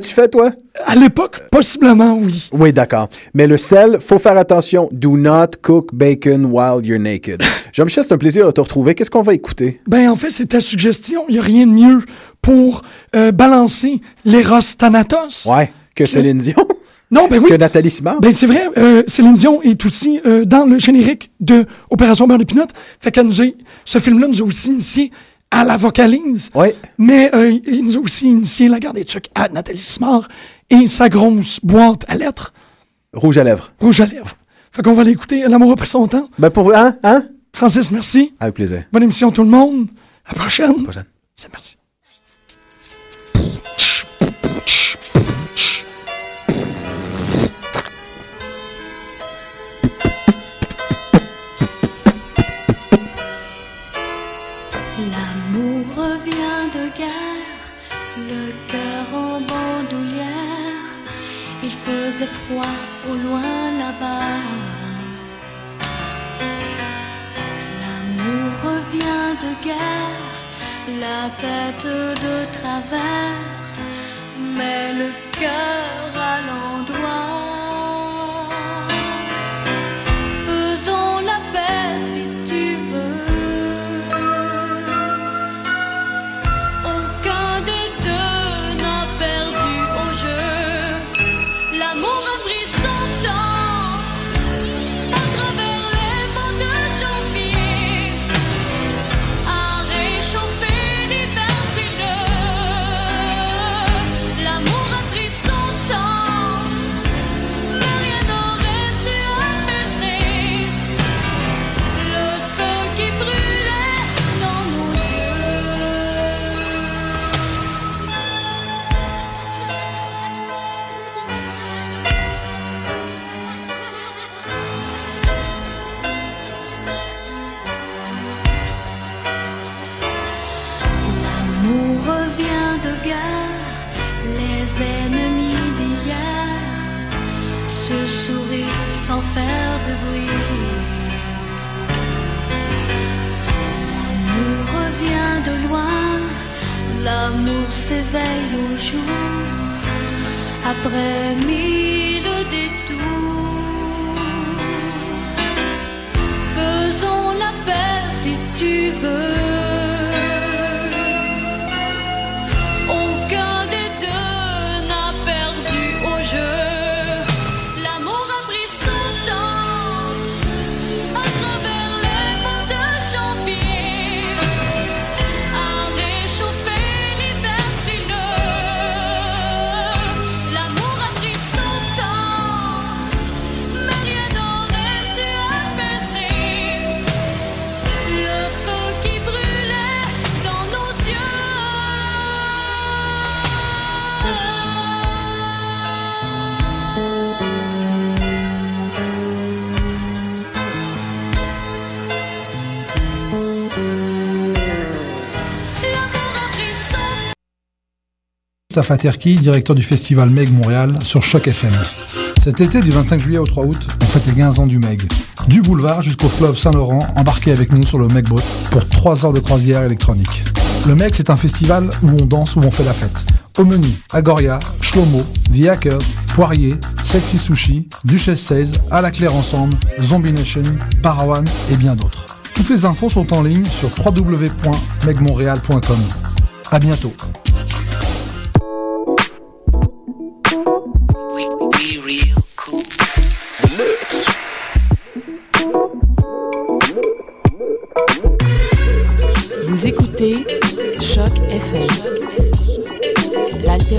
Tu fais, toi? À l'époque, possiblement, oui. Oui, d'accord. Mais le sel, faut faire attention. Do not cook bacon while you're naked. Jean-Michel, c'est un plaisir de te retrouver. Qu'est-ce qu'on va écouter? Ben, en fait, c'est ta suggestion. Il n'y a rien de mieux pour euh, balancer l'Eros Thanatos. Ouais, que Céline Dion. Non, ben oui. Que Nathalie Simard. Ben, c'est vrai, euh, Céline Dion est aussi euh, dans le générique de Opération Beurre de Pinot. Fait qu'elle nous a, ce film-là nous a aussi initié à la vocalise. Oui. Mais euh, il nous a aussi initié la garde des trucs à Nathalie Simard et sa grosse boîte à lettres. Rouge à lèvres. Rouge à lèvres. Fait qu'on va l'écouter. L'amour a pris son temps. Ben, pour. Hein? Hein? Francis, merci. Avec plaisir. Bonne émission, tout le monde. À la prochaine. prochaine. C'est merci. L'amour revient de guerre, le cœur en bandoulière. Il faisait froid au loin là-bas. L'amour revient de guerre, la tête de travers, mais le cœur à l'endroit. L'amour s'éveille au jour, après mille détours. Faisons la paix si tu veux. Safa Terki, directeur du festival Meg Montréal sur Choc FM. Cet été, du 25 juillet au 3 août, on fête les 15 ans du Meg. Du boulevard jusqu'au fleuve Saint-Laurent, embarquez avec nous sur le Meg Boat pour 3 heures de croisière électronique. Le Meg, c'est un festival où on danse, où on fait la fête. Au menu, Agoria, Shlomo, The Hackers, Poirier, Sexy Sushi, Duchesse 16, À la Claire Ensemble, Zombie Nation, Parawan et bien d'autres. Toutes les infos sont en ligne sur www.megmontréal.com. À bientôt.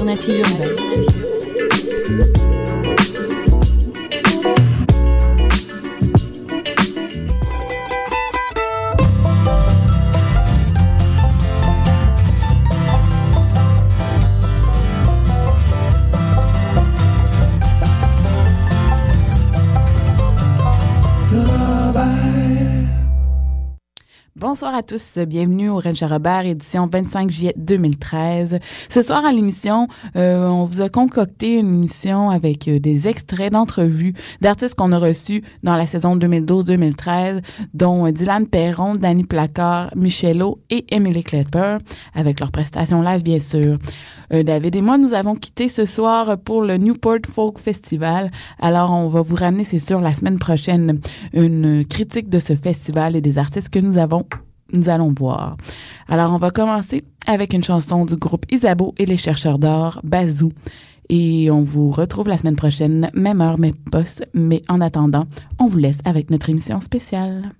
L'alternative urbaine. Bonsoir à tous. Bienvenue au Rancher Robert, édition 25 juillet 2013. Ce soir à l'émission, euh, on vous a concocté une émission avec euh, des extraits d'entrevues d'artistes qu'on a reçus dans la saison 2012-2013, dont euh, Dylan Perron, Danny Placard, Michelot et Emily Klepper, avec leurs prestations live, bien sûr. Euh, David et moi, nous avons quitté ce soir pour le Newport Folk Festival. Alors, on va vous ramener, c'est sûr, la semaine prochaine, une critique de ce festival et des artistes que nous avons nous allons voir. Alors, on va commencer avec une chanson du groupe Isabeau et les chercheurs d'or, Bazou. Et on vous retrouve la semaine prochaine, même heure, même poste. Mais en attendant, on vous laisse avec notre émission spéciale.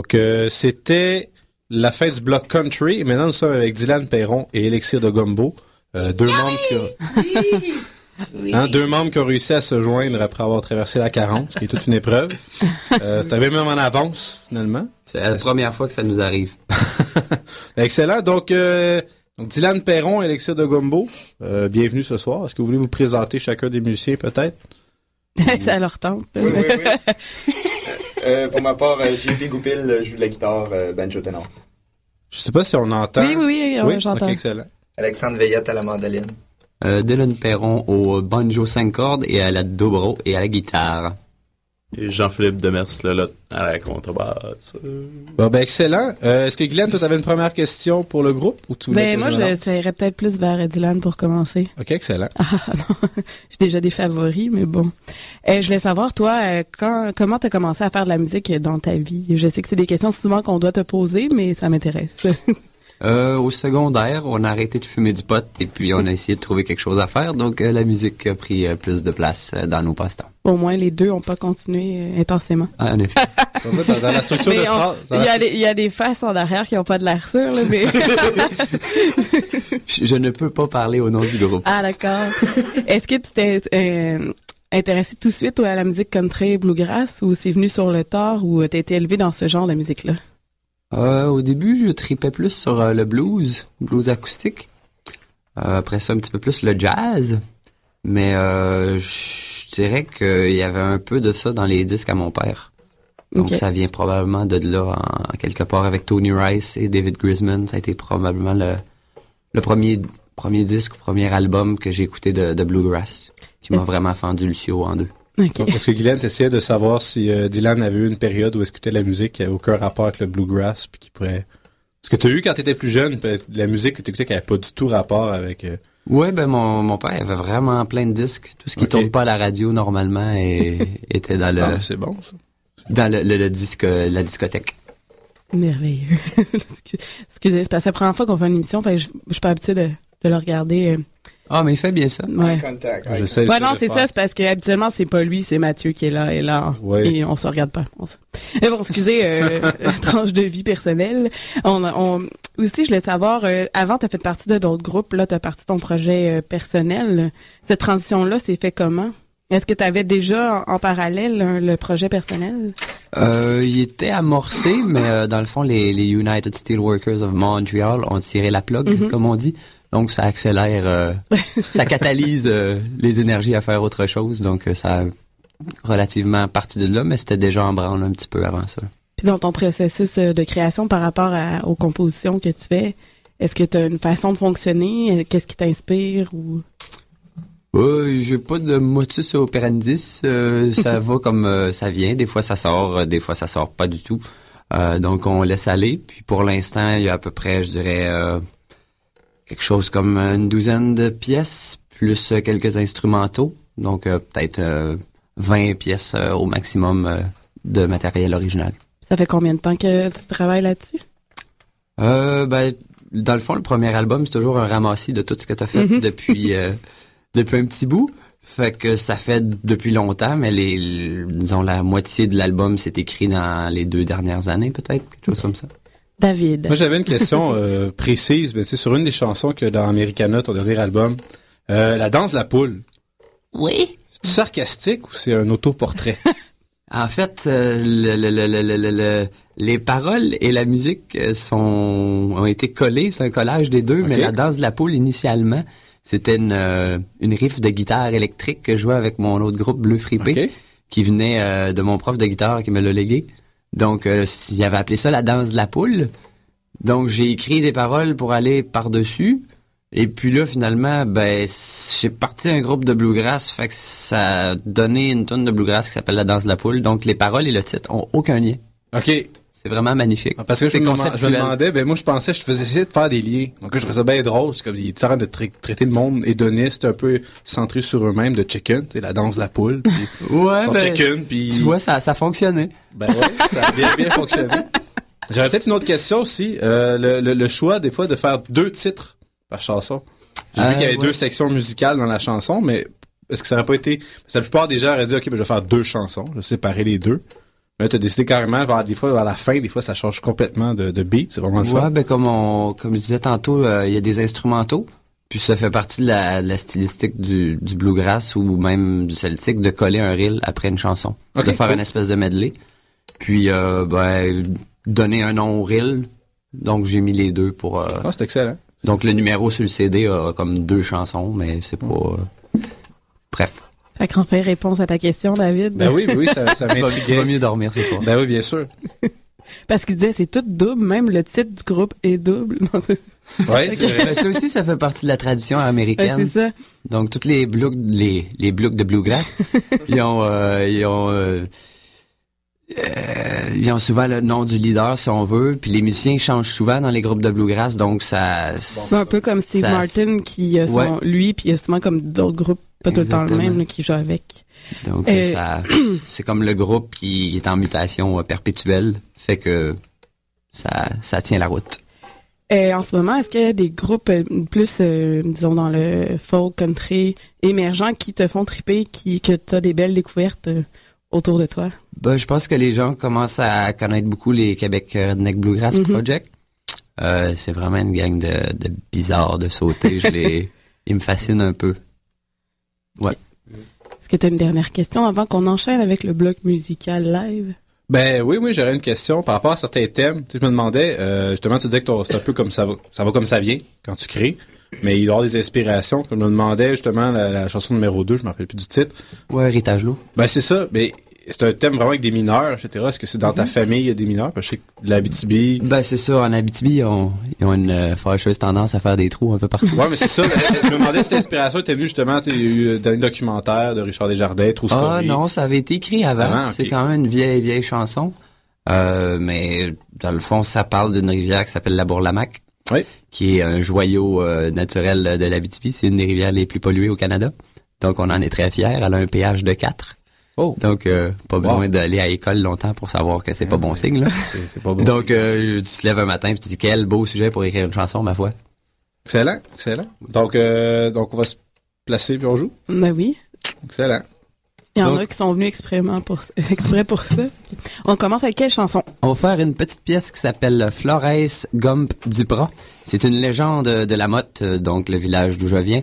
Donc, euh, c'était la fin du bloc country. Et maintenant, nous sommes avec Dylan Perron et Elixir de Gumbo. euh, deux membres qui ont, hein, deux membres qui ont réussi à se joindre après avoir traversé la 40, ce qui est toute une épreuve. Euh, T'avais même en avance, finalement. C'est la première fois que ça nous arrive. Excellent. Donc, euh, donc, Dylan Perron, Elixir de Gumbo, euh, bienvenue ce soir. Est-ce que vous voulez vous présenter chacun des musiciens, peut-être? ça leur tente. Oui, oui, oui. Euh, pour ma part, euh, JP Goupil, je joue de la guitare euh, banjo ténor. Je sais pas si on entend. Oui, oui, oui, euh, j'entends. Excellent. Alexandre Veillette à la mandoline. Euh, Dylan Perron au banjo 5 cordes et à la dobro et à la guitare. Et Jean-Philippe Demers Lelotte à la contrebasse. Bon, ben, excellent. Euh, Est-ce que Glenn, toi, t'avais une première question pour le groupe ou voulais Ben, moi, je je lance? serais peut-être plus vers Dylan pour commencer. Ok, excellent. Ah, non. J'ai déjà des favoris, mais bon. Euh, je voulais savoir, toi, euh, quand, comment t'as commencé à faire de la musique dans ta vie? Je sais que c'est des questions souvent qu'on doit te poser, mais ça m'intéresse. Euh, au secondaire, on a arrêté de fumer du pot et puis on a essayé de trouver quelque chose à faire. Donc euh, la musique a pris euh, plus de place euh, dans nos passe-temps. Au moins, les deux ont pas continué euh, intensément. Ah, en effet. En fait, dans- dans la structure Mais phrase. Il y, la- a des- il y a des faces en arrière qui ont pas de l'air sûr, là, mais... je, je ne peux pas parler au nom du groupe. ah, d'accord. Est-ce que tu t'es euh, intéressé tout de suite à la musique country bluegrass ou c'est venu sur le tard ou t'as été élevé dans ce genre de musique-là? Euh, au début, je tripais plus sur euh, le blues, blues acoustique. Euh, après ça, un petit peu plus le jazz. Mais euh, je dirais qu'il y avait un peu de ça dans les disques à mon père. Donc ça vient probablement de là, en, en quelque part, avec Tony Rice et David Grisman. Ça a été probablement le, le premier, premier disque, premier album que j'ai écouté de, de bluegrass, qui m'a vraiment fendu le en deux. OK. Donc, Est-ce que Glenn t'essayait de savoir si euh, Dylan avait eu une période où écoutait la musique qui avait aucun rapport avec le bluegrass puis qui pourrait... Ce que tu as eu quand tu étais plus jeune, la musique que tu écoutais qui avait pas du tout rapport avec... euh, Ouais, ben mon, mon père avait vraiment plein de disques. Tout ce qui Ok. tourne pas à la radio normalement et, était dans le Ah, ben, c'est bon, ça. dans le, le- le disque la discothèque. Merveilleux. Excusez, c'est parce que c'est la première fois qu'on fait une émission, fait que je, je suis pas habituée de, de le regarder. Euh, Ah, mais il fait bien ça. Ouais. Contact. Je sais, Ouais, non, c'est ça, c'est parce que habituellement, c'est pas lui, c'est Mathieu qui est là et là. Ouais. Et on se regarde pas. On se- Mais bon, excusez, euh, tranche de vie personnelle. On, on, aussi, je voulais savoir, euh, avant, tu as fait partie de d'autres groupes, là, tu as parti de ton projet euh, personnel. Cette transition-là s'est fait comment? Est-ce que tu avais déjà en, en parallèle hein, le projet personnel? Euh, il était amorcé, mais euh, dans le fond, les, les United Steelworkers of Montreal ont tiré la plug, Mhm. comme on dit. Donc, ça accélère, euh, ça catalyse euh, les énergies à faire autre chose. Donc, euh, ça a relativement parti de là, mais c'était déjà en branle un petit peu avant ça. Puis dans ton processus de création par rapport à- aux compositions que tu fais, est-ce que tu as une façon de fonctionner? Qu'est-ce qui t'inspire ou? Euh, j'ai pas de motus operandis. Euh, ça va comme euh, ça vient. Des fois ça sort, des fois ça sort pas du tout. Donc on laisse aller. Puis pour l'instant, il y a à peu près, je dirais, quelque chose comme une douzaine de pièces plus euh, quelques instrumentaux. Donc euh, peut-être euh, 20 pièces euh, au maximum de matériel original. ça fait combien de temps que tu travailles là-dessus? Euh, ben, dans le fond, le premier album, c'est toujours un ramassis de tout ce que tu as fait Mhm. depuis, euh, depuis un petit bout. Fait que ça fait depuis longtemps, mais les- disons, la moitié de l'album s'est écrit dans les deux dernières années, peut-être, quelque chose comme ça. David. Moi, j'avais une question euh, précise, mais tu sais, sur une des chansons que dans Americana, ton dernier album, euh, la danse de la poule. Oui. C'est sarcastique ou c'est un autoportrait? En fait, euh, le- le- le- le- le- le- le- les paroles et la musique euh, sont ont été collées, c'est un collage des deux, mais la danse de la poule initialement, c'était une, euh, une riff de guitare électrique que je jouais avec mon autre groupe Bleu Fripé, Ok. qui venait euh, de mon prof de guitare qui me l'a légué. Donc, euh, il avait appelé ça la danse de la poule. Donc, j'ai écrit des paroles pour aller par-dessus. Et puis là, finalement, ben, j'ai parti un groupe de bluegrass, fait que ça a donné une tonne de bluegrass qui s'appelle La danse de la poule. Donc, les paroles et le titre ont aucun lien. OK. C'est vraiment magnifique. Ah, Parce que je c'est me, demandais- je me demandais, ben moi je pensais, je faisais essayer de faire des liens. Donc je trouvais ça bien drôle. C'est comme il est en train de tra- traiter le monde hédoniste, un peu centré sur eux-mêmes, de chicken, tu sais, la danse de la poule. Puis Ouais, ben, chicken, puis tu vois, ça, ça fonctionnait. ben ouais, ça a bien, bien fonctionné. J'aurais peut-être une autre question aussi. Euh, le, le, le choix des fois de faire deux titres par chanson. J'ai vu Euh, qu'il y avait ouais. deux sections musicales dans la chanson, mais est-ce que ça aurait pas été... Parce que la plupart des gens auraient dit, OK, ben, je vais faire deux chansons, je vais séparer les deux. Là, t'as décidé carrément, vers, des fois, vers la fin, des fois, ça change complètement de, de beat. C'est vraiment le fun. Ouais, ben comme on, comme je disais tantôt, euh, il y a des instrumentaux. Puis ça fait partie de la, la stylistique du, du bluegrass ou même du celtique de coller un reel après une chanson, Ok, de faire cool. une espèce de medley. Puis euh, ben donner un nom au reel. Donc j'ai mis les deux pour. euh, Ah, c'est excellent. donc le numéro sur le CD a comme deux chansons, mais c'est pas. euh, Bref, Fait qu'on fait réponse à ta question, David. Ben oui, ben oui, ça, ça tu vas, tu vas m'intriguait. mieux dormir ce soir. Ben oui, bien sûr. Parce qu'il disait, c'est tout double, même le titre du groupe est double. Ouais, c'est vrai. Ben, ça aussi, ça fait partie de la tradition américaine. Ouais, c'est ça. Donc, toutes les blocs, les, les blocs de bluegrass, ils ont, euh, ils ont, euh, euh, ils ont souvent le nom du leader, si on veut. Puis les musiciens changent souvent dans les groupes de bluegrass, donc ça. C'est un peu comme Steve ça- Martin qui a son, Ouais. lui, puis il y a souvent comme d'autres groupes, pas tout le temps le même, là, qui jouent avec. Donc Euh, ça, c'est comme le groupe qui est en mutation euh, perpétuelle, fait que ça, ça tient la route. Euh, en ce moment, est-ce qu'il y a des groupes euh, plus, euh, disons, dans le folk country émergent qui te font triper, qui, que tu as des belles découvertes euh, autour de toi? Ben, je pense que les gens commencent à connaître beaucoup les Québec Redneck Bluegrass Mhm. Project. Euh, c'est vraiment une gang de, de bizarres de sauter. Je les, ils me fascinent un peu. Ouais. Est-ce que tu as une dernière question avant qu'on enchaîne avec le bloc musical live? Ben oui, oui, j'aurais une question par rapport à certains thèmes. Tu sais, je me demandais, euh, justement, tu disais que c'est un peu comme ça va, ça va comme ça vient quand tu crées, mais il doit y avoir des inspirations. Comme je me demandais justement la, la chanson numéro 2, je me rappelle plus du titre. Ouais, héritage lourd. Ben c'est ça, mais c'est un thème vraiment avec des mineurs, etc. Est-ce que c'est dans ta famille il y a des mineurs? Parce que je sais que l'Abitibi. Ben c'est ça, en Abitibi, ils ont, ils ont une euh, fâcheuse tendance à faire des trous un peu partout. Ouais, mais c'est ça. je me demandais si l'inspiration était venue justement, tu sais, il y a eu euh, dans les documentaires de Richard Desjardins, True Ah non, ça avait été écrit avant. Ok. C'est quand même une vieille, vieille chanson. Euh, mais dans le fond, ça parle d'une rivière qui s'appelle la Bourlamac, Oui. qui est un joyau euh, naturel de l'Abitibi. C'est une des rivières les plus polluées au Canada. Donc on en est très fiers. Elle a un pH de 4. Oh. Donc euh, pas Wow. besoin d'aller à l'école longtemps pour savoir que c'est pas bon signe. Là. C'est c'est pas bon. Donc euh, tu te lèves un matin et tu te dis quel beau sujet pour écrire une chanson, ma foi. Excellent, excellent. Donc, euh, donc on va se placer puis on joue? Ben oui. Excellent. Il y en Donc- a qui sont venus exprès pour, exprès pour ça. On commence avec quelle chanson? On va faire une petite pièce qui s'appelle Flores Gump Duprat. C'est une légende de la Motte, euh, donc le village d'où je viens.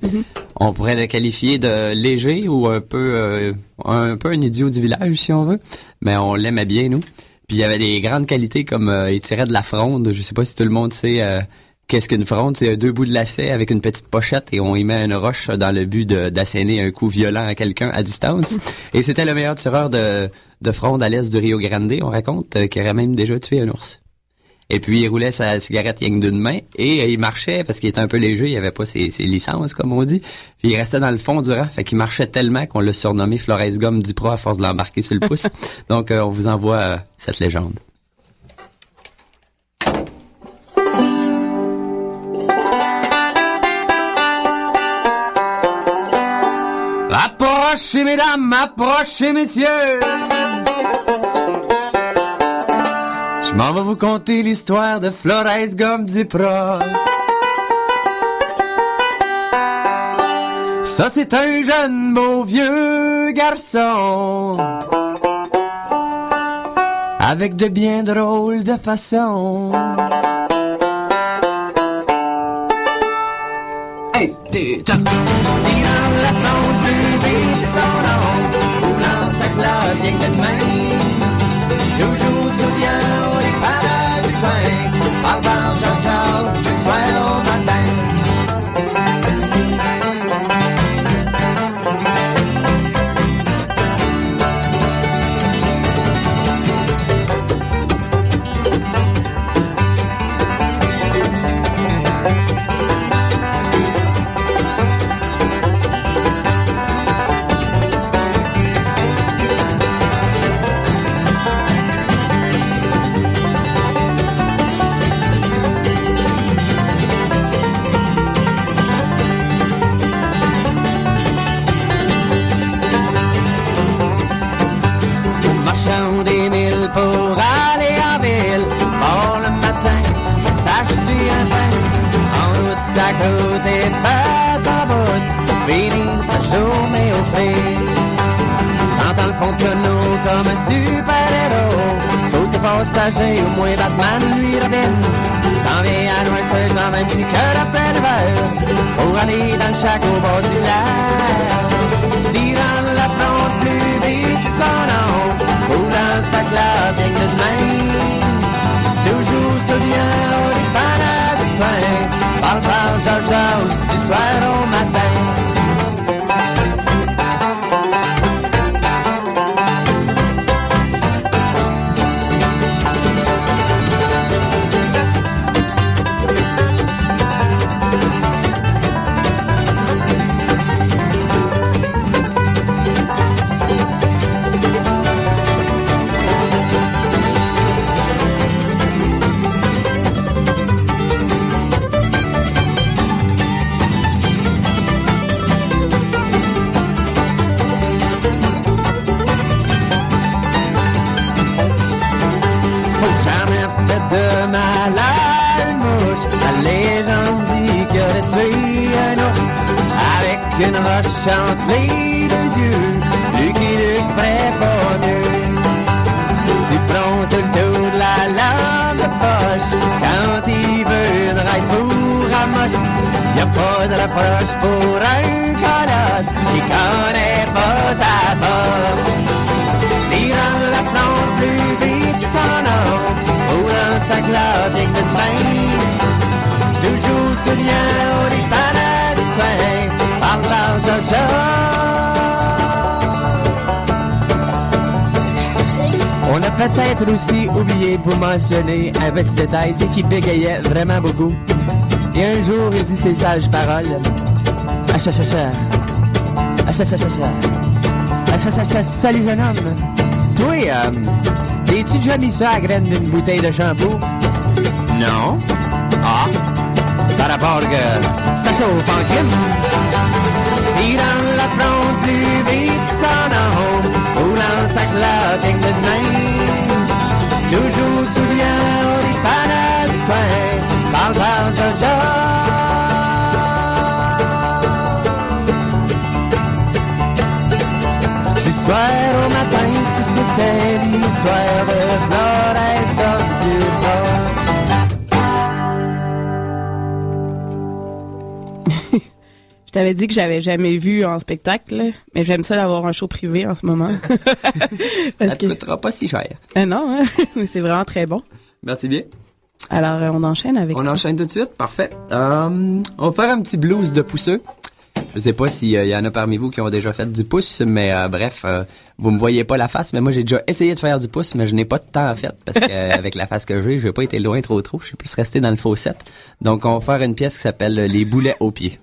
On pourrait le qualifier de léger ou un peu euh, un peu un idiot du village si on veut, mais on l'aimait bien nous. Puis il y avait des grandes qualités comme euh, il tirait de la fronde. Je sais pas si tout le monde sait euh, qu'est-ce qu'une fronde? C'est deux bouts de lacet avec une petite pochette et on y met une roche dans le but d'asséner un coup violent à quelqu'un à distance. et c'était le meilleur tireur de, de fronde à l'est du Rio Grande, on raconte, euh, qui aurait même déjà tué un ours. Et puis il roulait sa cigarette rien d'une main et euh, il marchait parce qu'il était un peu léger, il avait pas ses, ses licences comme on dit. Puis il restait dans le fond du rang, fait qu'il marchait tellement qu'on l'a surnommé Flores Gomme Duprat à force de l'embarquer sur le pouce. Donc euh, on vous envoie cette légende. Approchez mesdames, approchez messieurs. Je m'en vais vous conter l'histoire de Flores Gomme. Ça c'est un jeune beau vieux garçon avec de bien drôles de façons. Hey, sa clope comme un super-héros. Côté passager, au moins Batman lui Robin. S'en vient à Noirceur comme un petit cœur à plein de. Pour aller dans bord du lac. Tirant la fronde plus vite que son nom. Roulant sa clave main. Toujours se dépannage du pain. Parle, parle, entre les deux yeux. Lucky Luke ferait pas mieux. Du front tout le tour de la lampe de poche. Quand il veut une ride pour Amos, y a pas de l'approche pour un colosse qui connaît pas sa bosse. Rend la plante plus vite que son nom, ou dans sa globe avec de main. Toujours lien peut-être aussi oublié de vous mentionner un petit détail, c'est qu'il bégayait vraiment beaucoup. Et un jour, il dit ces sages paroles. Ah, cha, cha, cha. Ah, cha, cha, cha, cha. Ah, cha, cha, cha. Salut, jeune homme. Toi, euh, t'es-tu déjà mis ça à graine d'une bouteille de shampoo? Non. Ah. Par rapport que ça chauffe en la sa avec de main. Du soir au matin, si c'était l'histoire de Florence comme du Je t'avais dit que j'avais jamais vu en spectacle, mais j'aime ça d'avoir un show privé en ce moment. Ça te coûtera pas si cher. Euh, non, hein, mais c'est vraiment très bon. Merci bien. Alors, euh, on enchaîne avec. On enchaîne tout de suite, parfait. Euh, on va faire un petit blues de pousseux. Je sais pas s'il y en a parmi vous qui ont déjà fait du pouce, mais euh, bref, euh, vous me voyez pas la face, mais moi j'ai déjà essayé de faire du pouce, mais je n'ai pas de temps en fait, parce qu'avec la face que j'ai, je n'ai pas été loin trop trop, je suis plus resté dans le faucet. Donc on va faire une pièce qui s'appelle Les boulets aux pieds.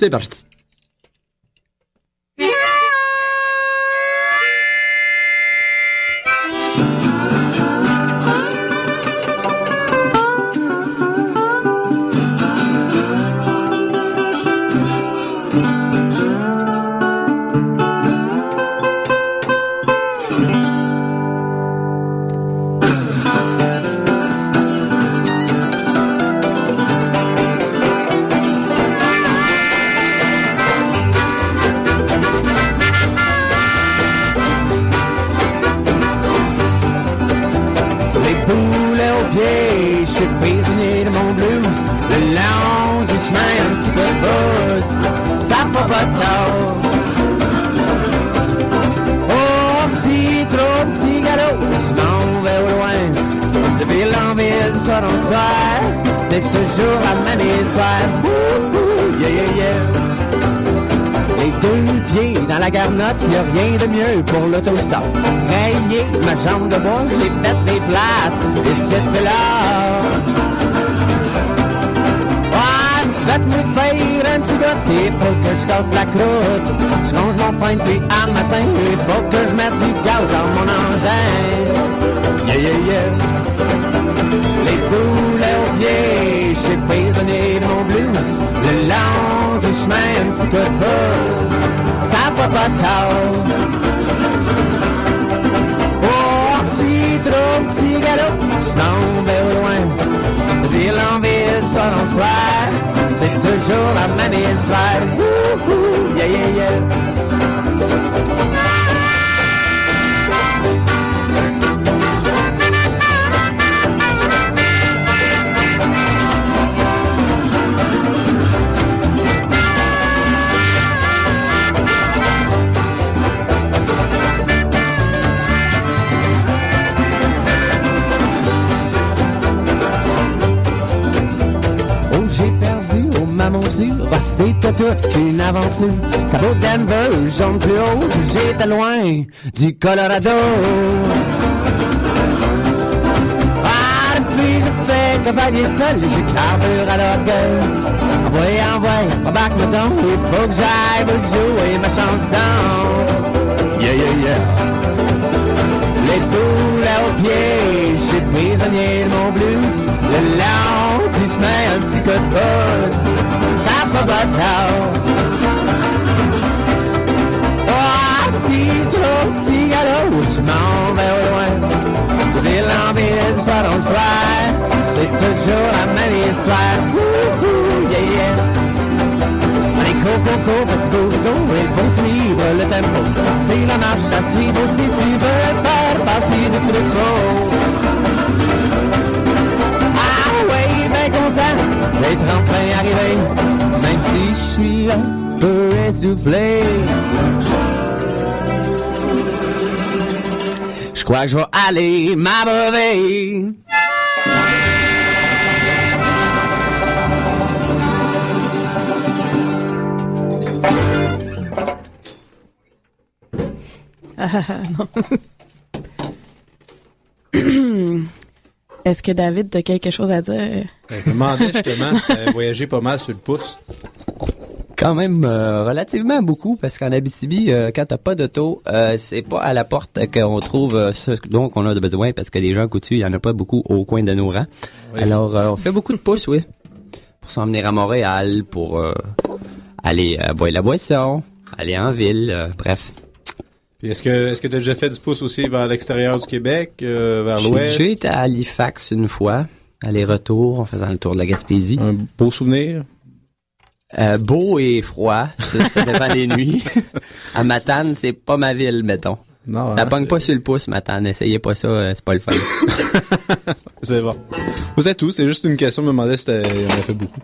C'est parti. Du Colorado. Ah, depuis je fais cavalier seul, j'ai carbure à l'orgueil. Envoie, envoie, embarque me donc, il faut que j'aille vous jouer ma chanson. Yeah, yeah, yeah. Les boules aux pieds, je suis prisonnier de mon blues. Le long du chemin, un petit coup de pouce, ça va pas tard. Loin. J'ai l'envie du soir au soir, c'est toujours la même histoire. Wouhou, yeah, yeah. Allez, go, go, go, petit go, go, il faut suivre le tempo. C'est la marche à suivre si tu veux faire partie du troupeau. Ah ouais, ben content d'être enfin arrivé, même si je suis un peu essoufflé. Crois que je vais aller m'abreuver. Ah, non. Est-ce que David a quelque chose à dire? Je me demandais justement si voyagé pas mal sur le pouce. Quand même euh, relativement beaucoup parce qu'en Abitibi, euh, quand t'as pas d'auto, euh, c'est pas à la porte qu'on trouve euh, ce dont on a besoin parce que des gens coutus, il y en a pas beaucoup au coin de nos rangs. Oui. Alors euh, on fait beaucoup de pouces, oui, pour s'en venir à Montréal, pour euh, aller boire la boisson, aller en ville, euh, bref. Puis est-ce que est-ce que t'as déjà fait du pouce aussi vers l'extérieur du Québec, euh, vers J'ai l'ouest? déjà été à Halifax une fois, aller-retour en faisant le tour de la Gaspésie. Un beau souvenir? Euh, beau et froid, ça, ça dépend des nuits. À Matane, c'est pas ma ville, mettons. Non, ça hein, pogne pas sur le pouce, Matane. Essayez pas ça, euh, c'est pas le fun. C'est bon. Vous êtes tous, c'est juste une question, je me demandais si t'as- il y en a fait beaucoup.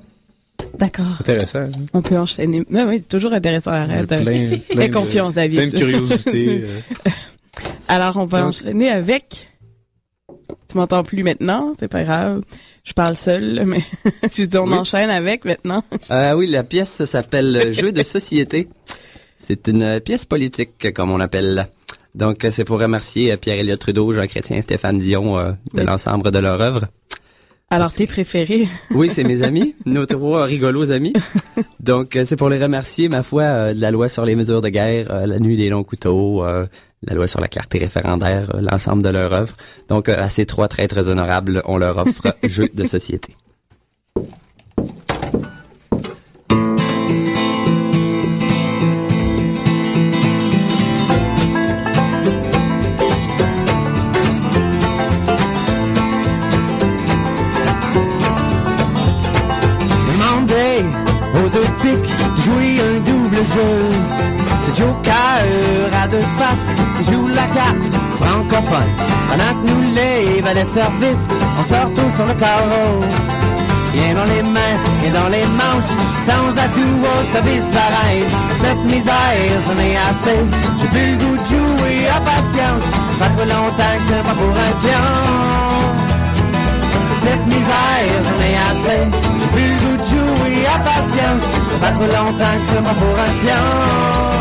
D'accord. Intéressant. hein? On peut enchaîner. Oui, oui, c'est toujours intéressant. Arrête. Plein, plein Fais de- confiance, David. Plein de curiosité. euh. Alors, on va Donc- enchaîner avec... Tu m'entends plus maintenant, c'est pas grave. Je parle seul, mais je dis on Oui. enchaîne avec maintenant. Euh, oui, la pièce s'appelle Jeu de société. C'est une pièce politique, comme on appelle. Donc, c'est pour remercier Pierre-Éliott Trudeau, Jean Chrétien, Stéphane Dion euh, de Oui. l'ensemble de leur œuvre. Alors, tes préférés? Oui, c'est mes amis, nos trois rigolos amis. Donc, euh, c'est pour les remercier, ma foi, euh, de la loi sur les mesures de guerre, euh, la nuit des longs couteaux, la loi sur la clarté référendaire, euh, l'ensemble de leur œuvre. Donc, euh, à ces trois traîtres honorables, on leur offre jeu de société. Francophone. Pendant que nous, les valets de service, on sort tous sur le carreau. Rien dans les mains et dans les manches, sans atout au service de la reine. Cette misère, j'en ai assez. J'ai plus le goût de jouer à patience. Pas trop longtemps que c'est pas pour un pion. Cette misère, j'en ai assez. J'ai plus le goût de jouer à patience. Ça fait trop longtemps que c'est pas pour un pion.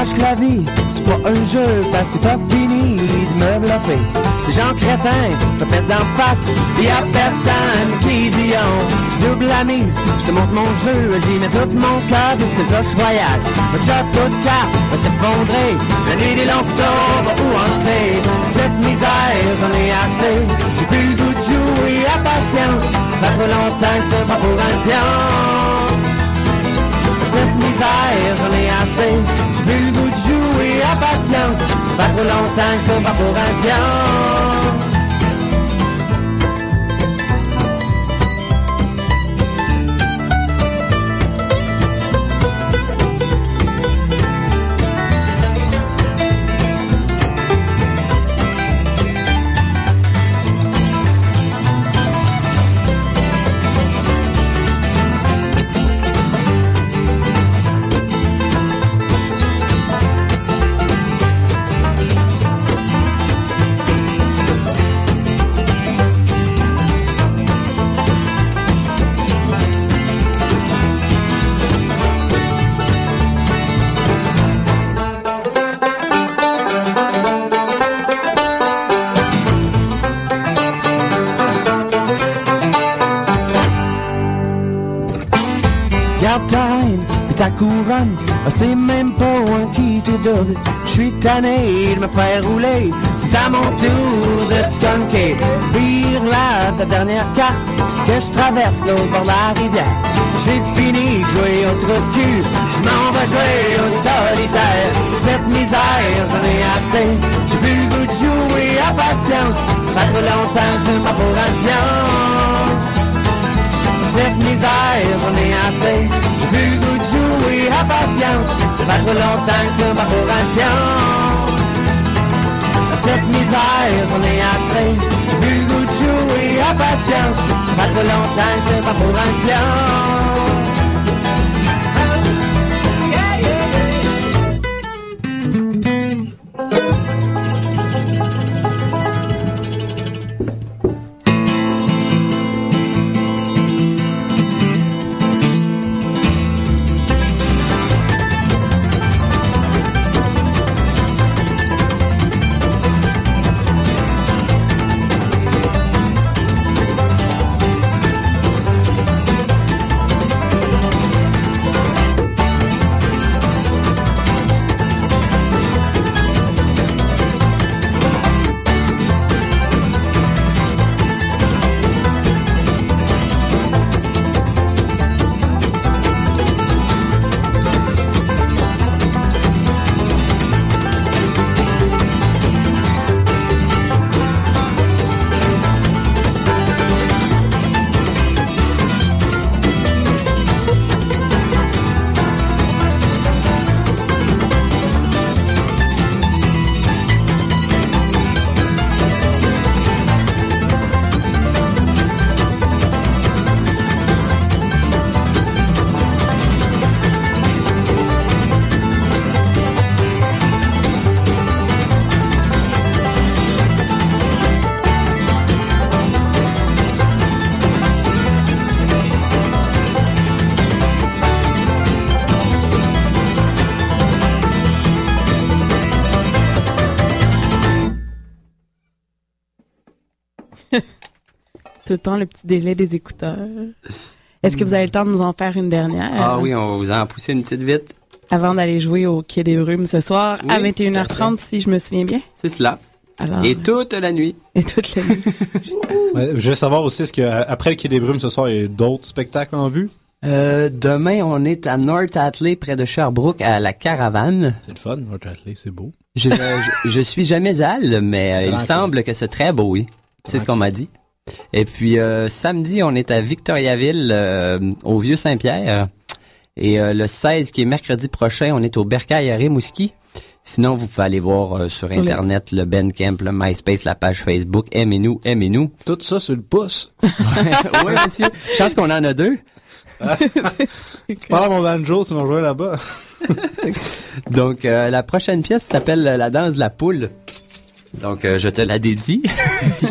La vie, c'est pas un jeu parce que t'as fini de me bluffer. C'est Jean Crétin, je te pète d'en face, y a personne qui dit on. Je double la mise, je te montre mon jeu, j'y mets tout mon cœur, c'est cloche royale. Le job toute carte va s'effondrer, la nuit des longs va où entrer? Cette misère, j'en ai assez, j'ai plus le goût de jouer à patience. Ça fait longtemps que pour un pion. Cette misère, j'en ai assez. Plus le goût de jouer à patience. Ça fait trop longtemps c'est pas pour un pion. C'est même pas un qui te double. Je suis tanné de me faire rouler. C'est à mon tour de skunker. Vire là ta dernière carte que je traverse l'autre bord de la rivière. J'ai fini de jouer au trou de cul. Je m'en vais jouer au solitaire. Cette misère, j'en ai assez. J'ai plus le goût de jouer à patience. Ça fait trop longtemps que tu m'as pour un pion. Cette misère, j'en ai assez. J'ai plus jouer à patience. Ça fait trop longtemps que tu m'as pour un pion. J'en ai assez. J'ai plus à patience. Ça fait trop longtemps pour un pion. Tout le temps le petit délai des écouteurs. Est-ce que vous avez le temps de nous en faire une dernière? Ah oui, on va vous en pousser une petite vite. Avant d'aller jouer au Quai des Brumes ce soir à Oui, 21h30, si je me souviens bien. C'est cela. Alors, Et toute la nuit. et toute la nuit. Ouais, je veux savoir aussi, est-ce qu'après le Quai des Brumes ce soir, il y a d'autres spectacles en vue? Euh, demain, on est à North Atley, près de Sherbrooke, à la Caravane. C'est le fun, votre athlète, c'est beau. Je, je, je suis jamais allé, mais euh, il semble que c'est très beau, oui. C'est ce qu'on m'a dit. Et puis, euh, samedi, on est à Victoriaville, euh, au Vieux-Saint-Pierre. Et euh, le 16, qui est mercredi prochain, on est au Bercail à Rimouski. Sinon, vous pouvez aller voir euh, sur Internet le Bandcamp, le MySpace, la page Facebook. Aimez-nous, aimez-nous. Tout ça sur le pouce. oui, monsieur. Chance qu'on en a deux. Parle mon banjo, tu m'as joué là-bas. Donc, euh, la prochaine pièce s'appelle La danse de la poule. Donc, euh, je te la dédie.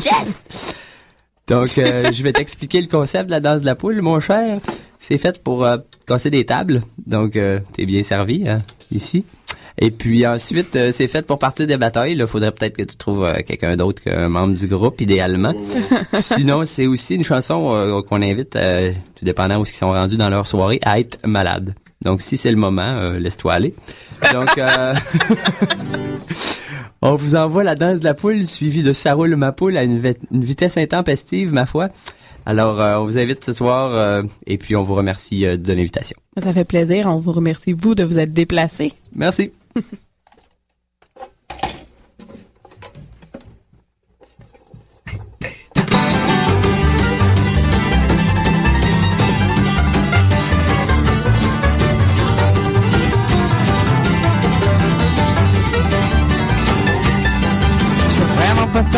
yes! Donc, euh, je vais t'expliquer le concept de la danse de la poule, mon cher. C'est fait pour euh, casser des tables. Donc, euh, t'es bien servi hein, ici. Et puis ensuite, euh, c'est fait pour partir des batailles. Il faudrait peut-être que tu trouves euh, quelqu'un d'autre qu'un membre du groupe, idéalement. Sinon, c'est aussi une chanson euh, qu'on invite, euh, tout dépendant où ils sont rendus dans leur soirée, à être malade. Donc, si c'est le moment, euh, laisse-toi aller. Donc, euh, on vous envoie la danse de la poule suivie de Ça roule ma poule à une, vi- une vitesse intempestive, ma foi. Alors, euh, on vous invite ce soir euh, et puis on vous remercie euh, de l'invitation. Ça fait plaisir. On vous remercie, vous, de vous être déplacés. Merci.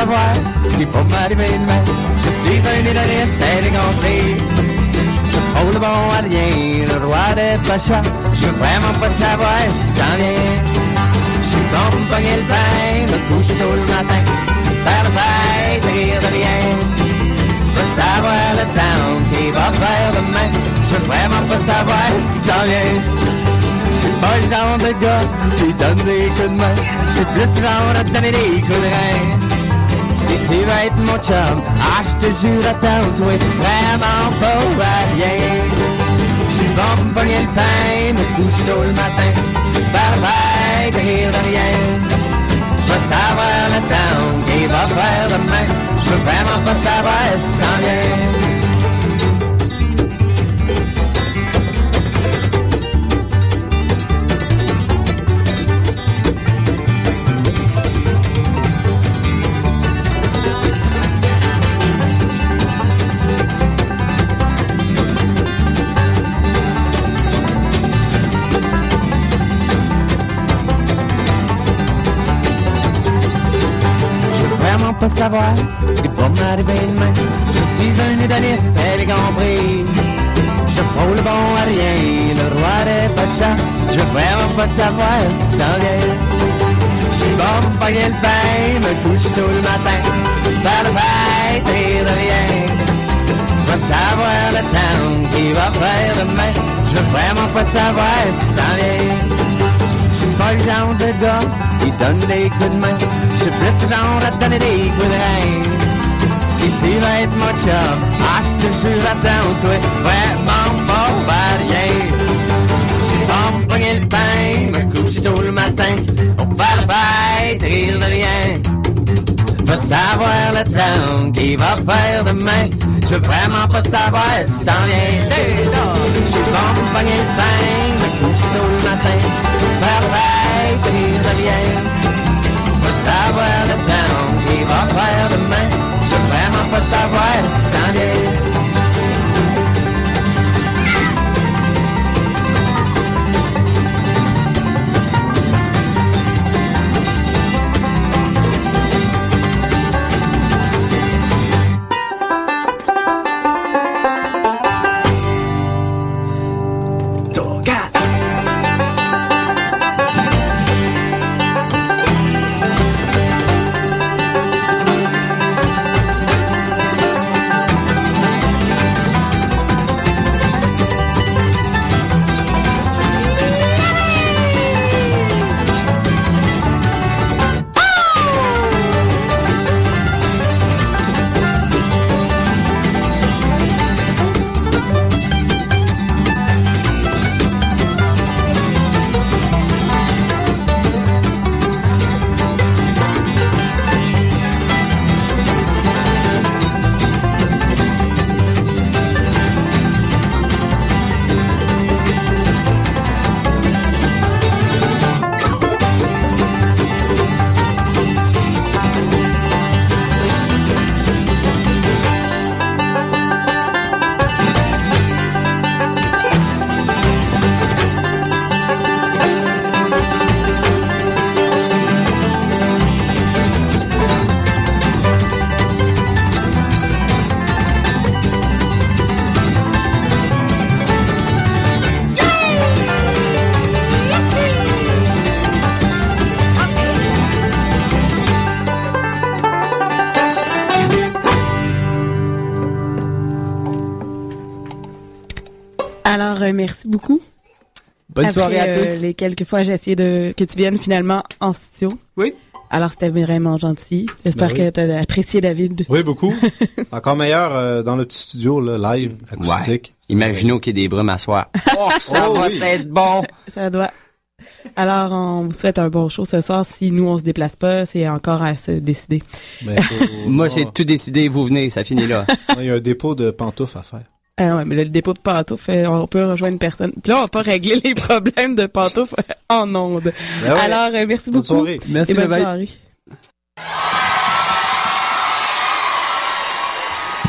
savoir ce qui va m'arriver demain. Je suis un hédoniste, t'as compris. Je frôle le bon à le roi des pachas. Je veux vraiment pas savoir ce qui s'en vient. Je suis bon pour pogner le pain, me coucher tôt le matin. Faire le fête, rire de rien. Pas savoir le temps qui va faire demain. Je veux vraiment pas savoir ce qui s'en vient. J'ai pas le genre de gars qui donne des coups de main. J'ai plus le genre de donner des coups de rein. Tu veux être mon chum, ah, je te jure, attends, toi, vraiment pas à rien. J'ai bon pour pogner le pain, me couche tôt le matin. Bye bye, rire de rien. Va savoir le temps qu'il va faire demain. Je veux vraiment pas savoir ce qui s'en vient. Savoir ce qui va m'arriver demain. Je suis un hédoniste, bien compris. Je frôle le bon à rien, le roi des pachas. Je veux vraiment pas savoir ce qui s'en vient. Je suis bon pour pogner le pain, me couche tôt le matin. Faire le fête et rien. Va savoir le temps qui va faire demain. Je veux vraiment pas savoir ce qui s'en vient. Je suis pas le genre de gars qui donne des coups de main. Je suis plus le genre à donner des coups de rein. Si tu vas être mon chum, ah, je te jure, attends, toi, vraiment pas à rien. J'ai pas me pogner le pain, me coucher tôt le matin, fête, rire de rien. Va savoir le temps qui va faire demain. Je vraiment pas savoir si me pogner le pain, me coucher tôt le matin, de rien. Va savoir le temps qui va faire demain. Je veux vraiment pas savoir ce qui s'en Merci beaucoup. Bonne Après, soirée à euh, tous. les quelques fois, j'ai essayé de que tu viennes finalement en studio. Oui. Alors, c'était vraiment gentil. J'espère Ben oui. que tu as apprécié, David. Oui, beaucoup. Encore meilleur euh, dans le petit studio, là, live, acoustique. Imaginons qu'il y ait des brumes à soir. Oh, ça Oh, va oui. être bon. Ça doit. Alors, on vous souhaite un bon show ce soir. Si nous, on se déplace pas, c'est encore à se décider. Ben, faut- Moi, c'est tout décidé. Vous venez, ça finit là. Il y a un dépôt de pantoufles à faire. Ah ouais, mais là, le dépôt de pantoufles, on peut rejoindre une personne. Puis là, on va pas régler les problèmes de pantoufles en ondes. Ben ouais. Alors, euh, merci Bonne beaucoup. soirée. Merci, et bonne soirée.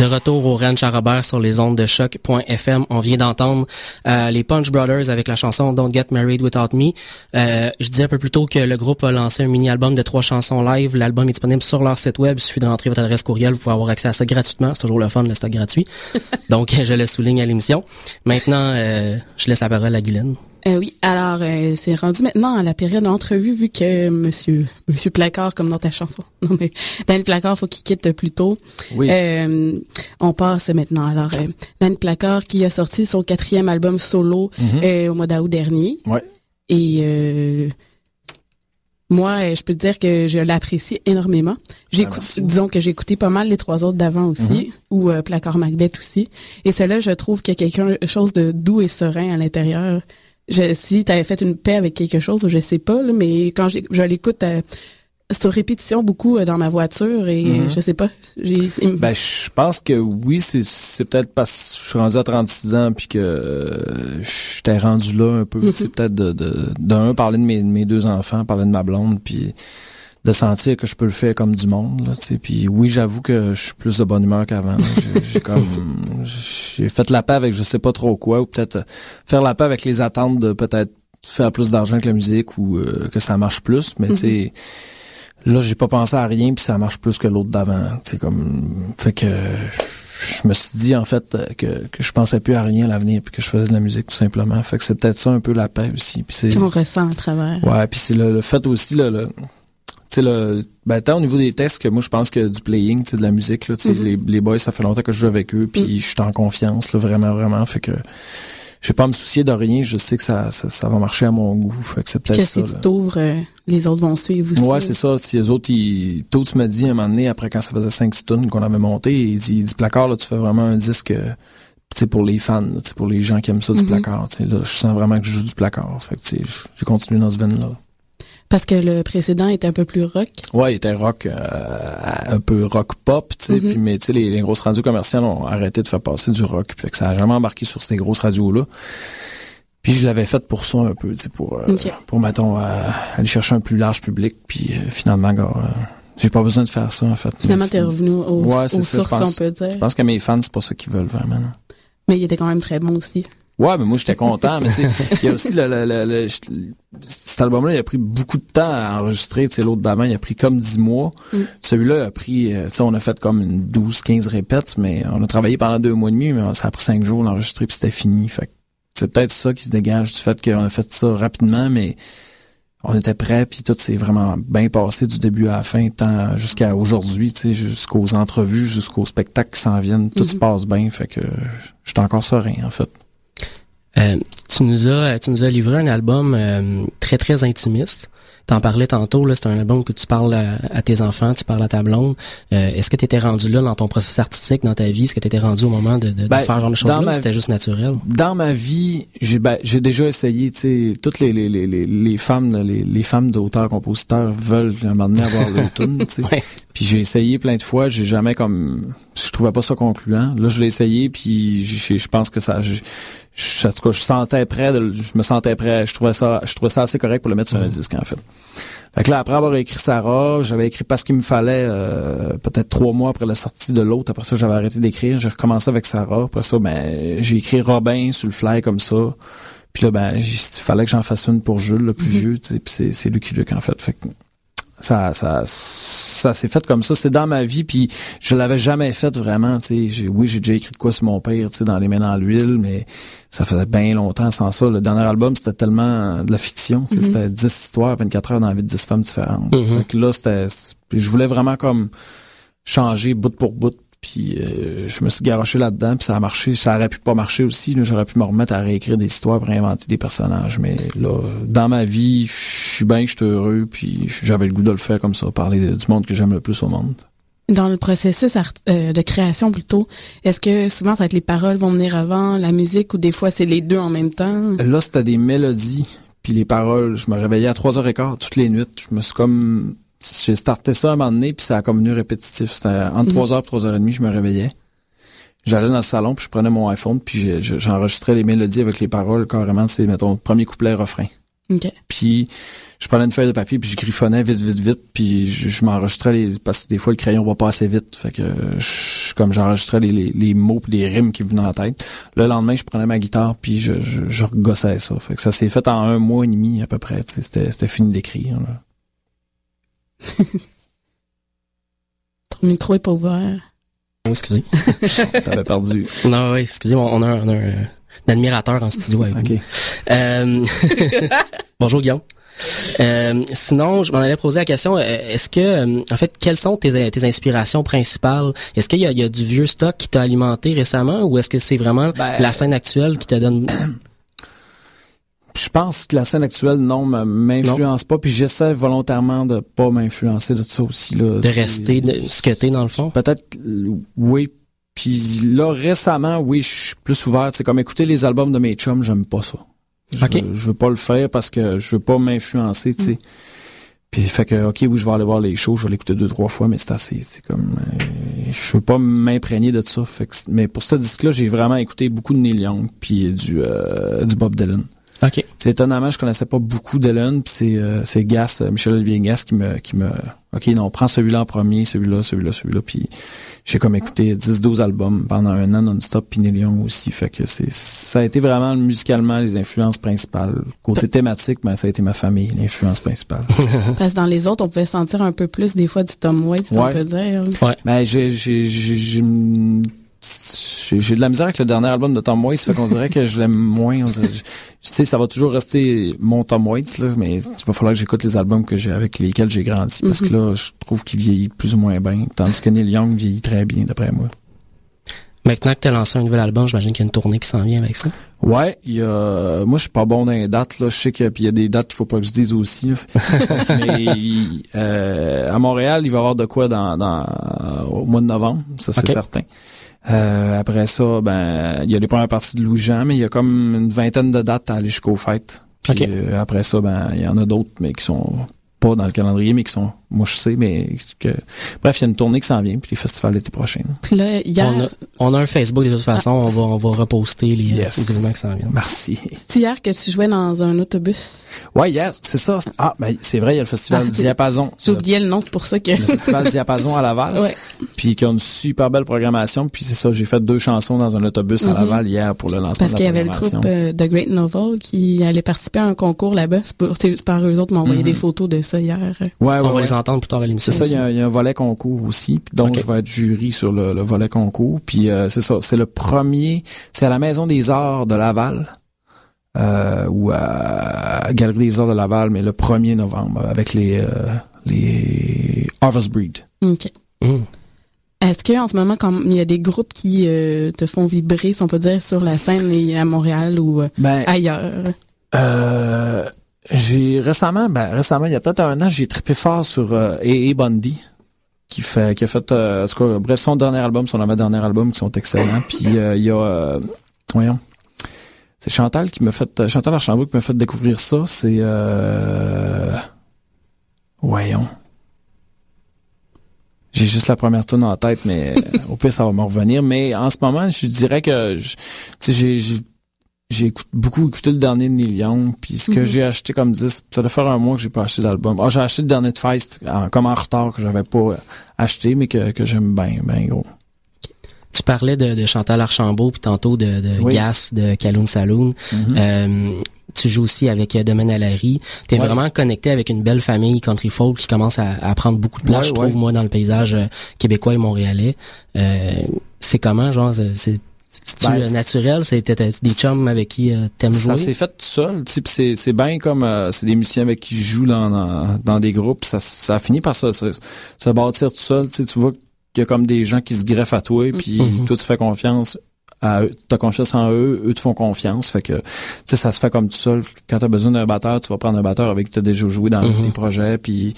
De retour au Ranch à Robert sur les ondes de choc.fm, on vient d'entendre euh, les Punch Brothers avec la chanson Don't Get Married Without Me. Euh, je disais un peu plus tôt que le groupe a lancé un mini-album de trois chansons live. L'album est disponible sur leur site web. Il suffit de rentrer votre adresse courriel. Vous pouvez avoir accès à ça gratuitement. C'est toujours le fun, le stock gratuit. Donc, je le souligne à l'émission. Maintenant, euh, je laisse la parole à Guylaine. Euh, oui, alors euh, c'est rendu maintenant à la période d'entrevue vu que Monsieur Monsieur Placard comme dans ta chanson. Non mais Danny Placard faut qu'il quitte plus tôt. Oui. Euh, on passe maintenant. Alors euh, Danny Placard qui a sorti son quatrième album solo Mhm. euh, au mois d'août dernier. Ouais. Et euh, moi, je peux te dire que je l'apprécie énormément. J'ai Ah, disons que j'ai écouté pas mal les trois autres d'avant aussi, Mhm. ou euh, Placard Macbeth aussi. Et celle-là, je trouve qu'il y a quelque chose de doux et serein à l'intérieur. Je, si tu avais fait une paix avec quelque chose, je sais pas, là, mais quand j'ai- je l'écoute euh, sur répétition beaucoup euh, dans ma voiture et Mhm. je sais pas, Ben, je pense que oui, c'est, peut-être parce que je suis rendu à 36 ans puis que euh, j'étais rendu là un peu. Mhm. C'est peut-être de, de, d'un, parler de mes, de mes deux enfants, parler de ma blonde, puis de sentir que je peux le faire comme du monde. Là, tu sais. puis oui, j'avoue que je suis plus de bonne humeur qu'avant. J'ai, comme j'ai fait la paix avec je sais pas trop quoi, ou peut-être euh, faire la paix avec les attentes de peut-être faire plus d'argent que la musique ou euh, que ça marche plus. Mais tu sais, là j'ai pas pensé à rien puis ça marche plus que l'autre d'avant c'est comme fait que je me suis dit en fait euh, que, que je pensais plus à rien à l'avenir puis que je faisais de la musique tout simplement fait que c'est peut-être ça un peu la paix aussi puis c'est qu'on ressent à travers. ouais puis c'est le, le fait aussi là, le sais le ben tant au niveau des tests que moi je pense que du playing tu sais de la musique là tu sais Mhm. les, les boys ça fait longtemps que je joue avec eux puis je suis en confiance là vraiment vraiment fait que je vais pas me soucier de rien je sais que ça ça, ça va marcher à mon goût fait que c'est Que peut-être si ça tu là. t'ouvres, euh, les autres vont suivre aussi. Ouais, c'est ça. Si les autres, ils, tôt, tu m'as dit un moment donné, après quand ça faisait 5 tonnes qu'on avait monté, il dit, dit, placard, là, tu fais vraiment un disque, euh, tu sais, pour les fans, tu pour les gens qui aiment ça, du Mhm. placard, tu sais, là, je sens vraiment que je joue du placard. Fait tu j'ai continué dans ce veine-là. Parce que le précédent était un peu plus rock. Ouais, il était rock, euh, un peu rock pop, tu sais, Mhm. puis, mais tu sais, les, les grosses radios commerciales ont arrêté de faire passer du rock, puis que ça a jamais embarqué sur ces grosses radios-là. Puis je l'avais fait pour ça un peu, tu sais, pour, euh, pour mettons, euh, aller chercher un plus large public, puis finalement, gars, j'ai pas besoin de faire ça, en fait. Finalement, t'es revenu au, Ouais, aux c'est ça, je sources, pense. on peut dire. Je pense que mes fans, c'est pas ça qu'ils veulent vraiment. non. Mais il était quand même très bon aussi. Ouais, mais moi j'étais content, mais tu sais, il y a aussi le, le, le- le- je- cet album-là, il a pris beaucoup de temps à enregistrer, tu sais, l'autre d'avant, il a pris comme 10 mois. Mm. Celui-là a pris, euh, tu sais, on a fait comme une 12, 15 répètes, mais on a travaillé pendant deux mois et demi, mais ça a pris cinq jours d'enregistrer puis c'était fini. Fait que c'est peut-être ça qui se dégage du fait qu'on a fait ça rapidement, mais on était prêts puis tout s'est vraiment bien passé du début à la fin, tant jusqu'à aujourd'hui, tu sais, jusqu'aux entrevues, jusqu'aux spectacles qui s'en viennent, tout se Mhm. passe bien, fait que j'étais encore serein, en fait. Euh, tu nous as tu nous as livré un album euh, très très intimiste. T'en parlais tantôt là, c'est un album que tu parles à, à tes enfants, tu parles à ta blonde. Euh, est-ce que tu étais rendu là dans ton processus artistique dans ta vie, est-ce que tu étais rendu au moment de, de, de Ben, faire ce genre de choses là, c'était juste naturel? Dans ma vie, j'ai ben, j'ai déjà essayé, tu sais, toutes les les les les, les femmes les, les femmes d'auteurs compositeurs veulent à un moment donné avoir le tune, tu sais. Puis j'ai essayé plein de fois, j'ai jamais comme je trouvais pas ça concluant. Là, je l'ai essayé puis je pense que ça je, je- en tout cas, je sentais prêt de- je me sentais prêt, je trouvais ça je trouvais ça assez correct pour le mettre sur un disque en fait. Fait que là, après avoir écrit Sarah, j'avais écrit parce qu'il me fallait euh, peut-être trois mois après la sortie de l'autre. Après ça, j'avais arrêté d'écrire. J'ai recommencé avec Sarah. Après ça, ben j'ai écrit Robin sur le fly comme ça. Puis là, ben il fallait que j'en fasse une pour Jules, le plus vieux. tu sais. Puis c'est, c'est Lucky Luke, en fait. Fait que ça, ça, ça s'est fait comme ça. C'est dans ma vie, puis je l'avais jamais fait vraiment. Tu sais, j'ai, oui, j'ai déjà écrit de quoi sur mon père, tu sais, dans les mains dans l'huile, mais ça faisait bien longtemps sans ça. Le dernier album, c'était tellement de la fiction. Mhm. C'était 10 histoires, 24 heures dans la vie de 10 femmes différentes. Mhm. Fait que là, c'était, je voulais vraiment comme changer bout pour bout. Puis euh, je me suis garoché là-dedans, puis ça a marché. Ça aurait pu pas marcher aussi. J'aurais pu me remettre à réécrire des histoires, pour réinventer des personnages. Mais là, dans ma vie, je suis bien, je suis heureux, puis j'avais le goût de le faire comme ça, parler de- du monde que j'aime le plus au monde. Dans le processus euh, de création plutôt, est-ce que souvent ça va être les paroles vont venir avant la musique ou des fois c'est les deux en même temps? Là, c'était des mélodies, puis les paroles. Je me réveillais à 3h15 toutes les nuits. Je me suis comme... J'ai starté ça à un moment donné, puis ça a comme venu répétitif. C'était entre Mhm. 3h et 3h30, je me réveillais. J'allais dans le salon, puis je prenais mon iPhone, puis j'enregistrais les mélodies avec les paroles carrément. C'est, mettons, premier couplet, refrain. OK. Puis je prenais une feuille de papier, puis je griffonnais vite, vite, vite, puis je, je m'enregistrais les... Parce que des fois, le crayon va pas assez vite. Fait que je, comme j'enregistrais les, les, les mots puis les rimes qui venaient en tête. Le lendemain, je prenais ma guitare, puis je, je, je regossais ça. Fait que ça s'est fait en un mois et demi à peu près. C'était, c'était fini d'écrire. Ton micro est pas ouvert. Oh, excusez. T'avais perdu. Non, oui, excusez, on a, un- on a un, un admirateur en studio avec nous. Euh, Bonjour Guillaume. Euh, sinon, je m'en allais poser la question, euh, est-ce que, en fait, quelles sont tes, tes inspirations principales? Est-ce qu'il y a, il y a du vieux stock qui t'a alimenté récemment ou est-ce que c'est vraiment Ben, la scène actuelle qui te donne... je pense que la scène actuelle, non, m'influence pas, puis j'essaie volontairement de pas m'influencer de ça aussi. Là, De rester de ce que t'es dans le fond? Peut-être, euh, oui. Puis là, récemment, oui, je suis plus ouvert. C'est comme écouter les albums de mes chums, j'aime pas ça. Je, Ok. veux, je veux pas le faire parce que je veux pas m'influencer, tu sais. Puis fait que, ok, oui, je vais aller voir les shows, je vais l'écouter deux, trois fois, mais c'est assez, c'est comme, euh, je veux pas m'imprégner de ça. Fait que, mais pour ce disque-là, j'ai vraiment écouté beaucoup de Neil Young puis du, euh, du Bob Dylan. OK. C'est étonnamment, je connaissais pas beaucoup Dylan, puis c'est, euh, c'est Gas, euh, Michel-Olivier Gas qui me, qui me, ok, non, prends celui-là en premier, celui-là, celui-là, celui-là, puis j'ai comme écouté 10-12 albums pendant un an non-stop, puis Neil Young aussi, fait que c'est, ça a été vraiment musicalement les influences principales. Côté thématique, ben, ça a été ma famille, l'influence principale. Parce que dans les autres, on pouvait sentir un peu plus des fois du Tom Waits, si on Ouais. peut dire. Ben, j'ai, j'ai, j'ai, j'ai, de la misère avec le dernier album de Tom Waits, fait qu'on dirait que je l'aime moins. Tu sais, ça va toujours rester mon Tom Waits, là, mais il va falloir que j'écoute les albums que j'ai, avec lesquels j'ai grandi, parce que là, je trouve qu'il vieillit plus ou moins bien, tandis que Neil Young vieillit très bien, d'après moi. Maintenant que t'as lancé un nouvel album, j'imagine qu'il y a une tournée qui s'en vient avec ça. Ouais, il y a, moi je suis pas bon dans les dates là, je sais qu'il y a des dates qu'il faut pas que je dise aussi. Mais il- euh, à Montréal, il va y avoir de quoi dans, dans au mois de novembre, ça c'est certain. Euh, après ça, ben il y a les premières parties de Louis Jean, mais il y a comme une vingtaine de dates à aller jusqu'aux fêtes. Puis Ok. euh, après ça, ben il y en a d'autres, mais qui sont pas dans le calendrier, mais qui sont, moi je sais, mais que bref, il y a une tournée qui s'en vient, puis les festivals l'été prochain. Puis là, hier, On a, on a un Facebook de toute façon, on va on va reposter les, Yes. les événements qui s'en viennent. Merci. c'est hier que tu jouais dans un autobus. Ouais, yes, c'est ça. Ah, ben c'est vrai, il y a le festival Ah, Diapason. J'ai oublié le nom, c'est pour ça que... le festival Diapason à Laval. Ouais. Puis qui a une super belle programmation. Puis c'est ça, j'ai fait deux chansons dans un autobus à Mhm. Laval hier pour le lancement Parce de qu'il y la avait le groupe euh, The Great Novel qui allait participer à un concours là-bas. C'est pour- c'est par eux autres qui m'ont envoyé Mhm. des photos de ça hier. Ouais, ouais, on va ouais. les entendre plus tard à l'émission. C'est ça, il y, a, y un volet concours aussi, donc Ok. je vais être jury sur le, le volet concours. Puis euh, c'est ça, c'est le premier, c'est à la Maison des Arts de Laval, euh, ou à Galerie des Arts de Laval, mais le 1er novembre, avec les, euh, les Harvest Breed. OK. Mm. Est-ce qu'en ce moment, comme il y a des groupes qui euh, te font vibrer, si on peut dire, sur la scène et à Montréal ou euh, Ben, ailleurs? Euh, j'ai récemment, ben récemment, il y a peut-être un an, j'ai trippé fort sur euh, A.A. Bundy, qui fait, qui a fait, euh, tout cas, bref, son dernier album, son avant-dernier album, qui sont excellents. Puis euh, il y a, euh, voyons, c'est Chantal qui m'a fait, Chantal Archambault qui m'a fait découvrir ça. C'est, euh, voyons. J'ai juste la première tune en tête, mais euh, au pire, ça va me revenir. Mais en ce moment, je dirais que, je- tu sais, j'ai, j'ai beaucoup écouté le dernier de Neil Young, puis ce que Mhm. j'ai acheté comme disque, ça doit faire un mois que j'ai pas acheté d'album. Ah, j'ai acheté le dernier de Feist, en- comme en retard, que j'avais pas euh, acheté, mais que, que j'aime bien, bien gros. Tu parlais de, de Chantal Archambault puis tantôt de, de Oui. Gas de Calhoun Saloon. Mhm. Euh, tu joues aussi avec Domaine à Larry. T'es Ouais. vraiment connecté avec une belle famille country folk qui commence à, à prendre beaucoup de place, Ouais, je trouve, ouais. moi, dans le paysage euh, québécois et montréalais. Euh, c'est comment, genre, c'est c'est-tu, Ben, naturel? T'as des chums avec qui euh, t'aimes Ça jouer? s'est fait tout seul, tu sais, puis c'est c'est bien comme euh, c'est des musiciens avec qui je joue dans, dans, dans des groupes, ça ça finit par se, se, se bâtir tout seul, tu sais, tu vois qu'il y a comme des gens qui se greffent à toi, puis Mhm. toi tu fais confiance à eux, t'as confiance en eux, eux te font confiance, fait que tu sais ça se fait comme tout seul. Quand t'as besoin d'un batteur, tu vas prendre un batteur avec qui t'as déjà joué dans Mhm. tes projets, puis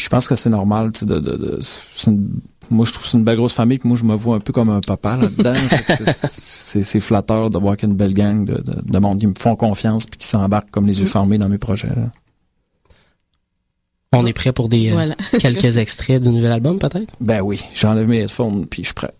je pense que c'est normal, tu sais, de, de, de- c'est une- moi je trouve que c'est une belle grosse famille, puis moi je me vois un peu comme un papa là-dedans. C'est- flatteur de voir qu'il y a une belle gang de, de, de monde qui me font confiance puis qui s'embarquent comme les yeux fermés dans mes projets. là. On est prêt pour des euh, Voilà. quelques extraits du nouvel album, peut-être? Ben oui, j'enlève mes headphones puis je suis prêt.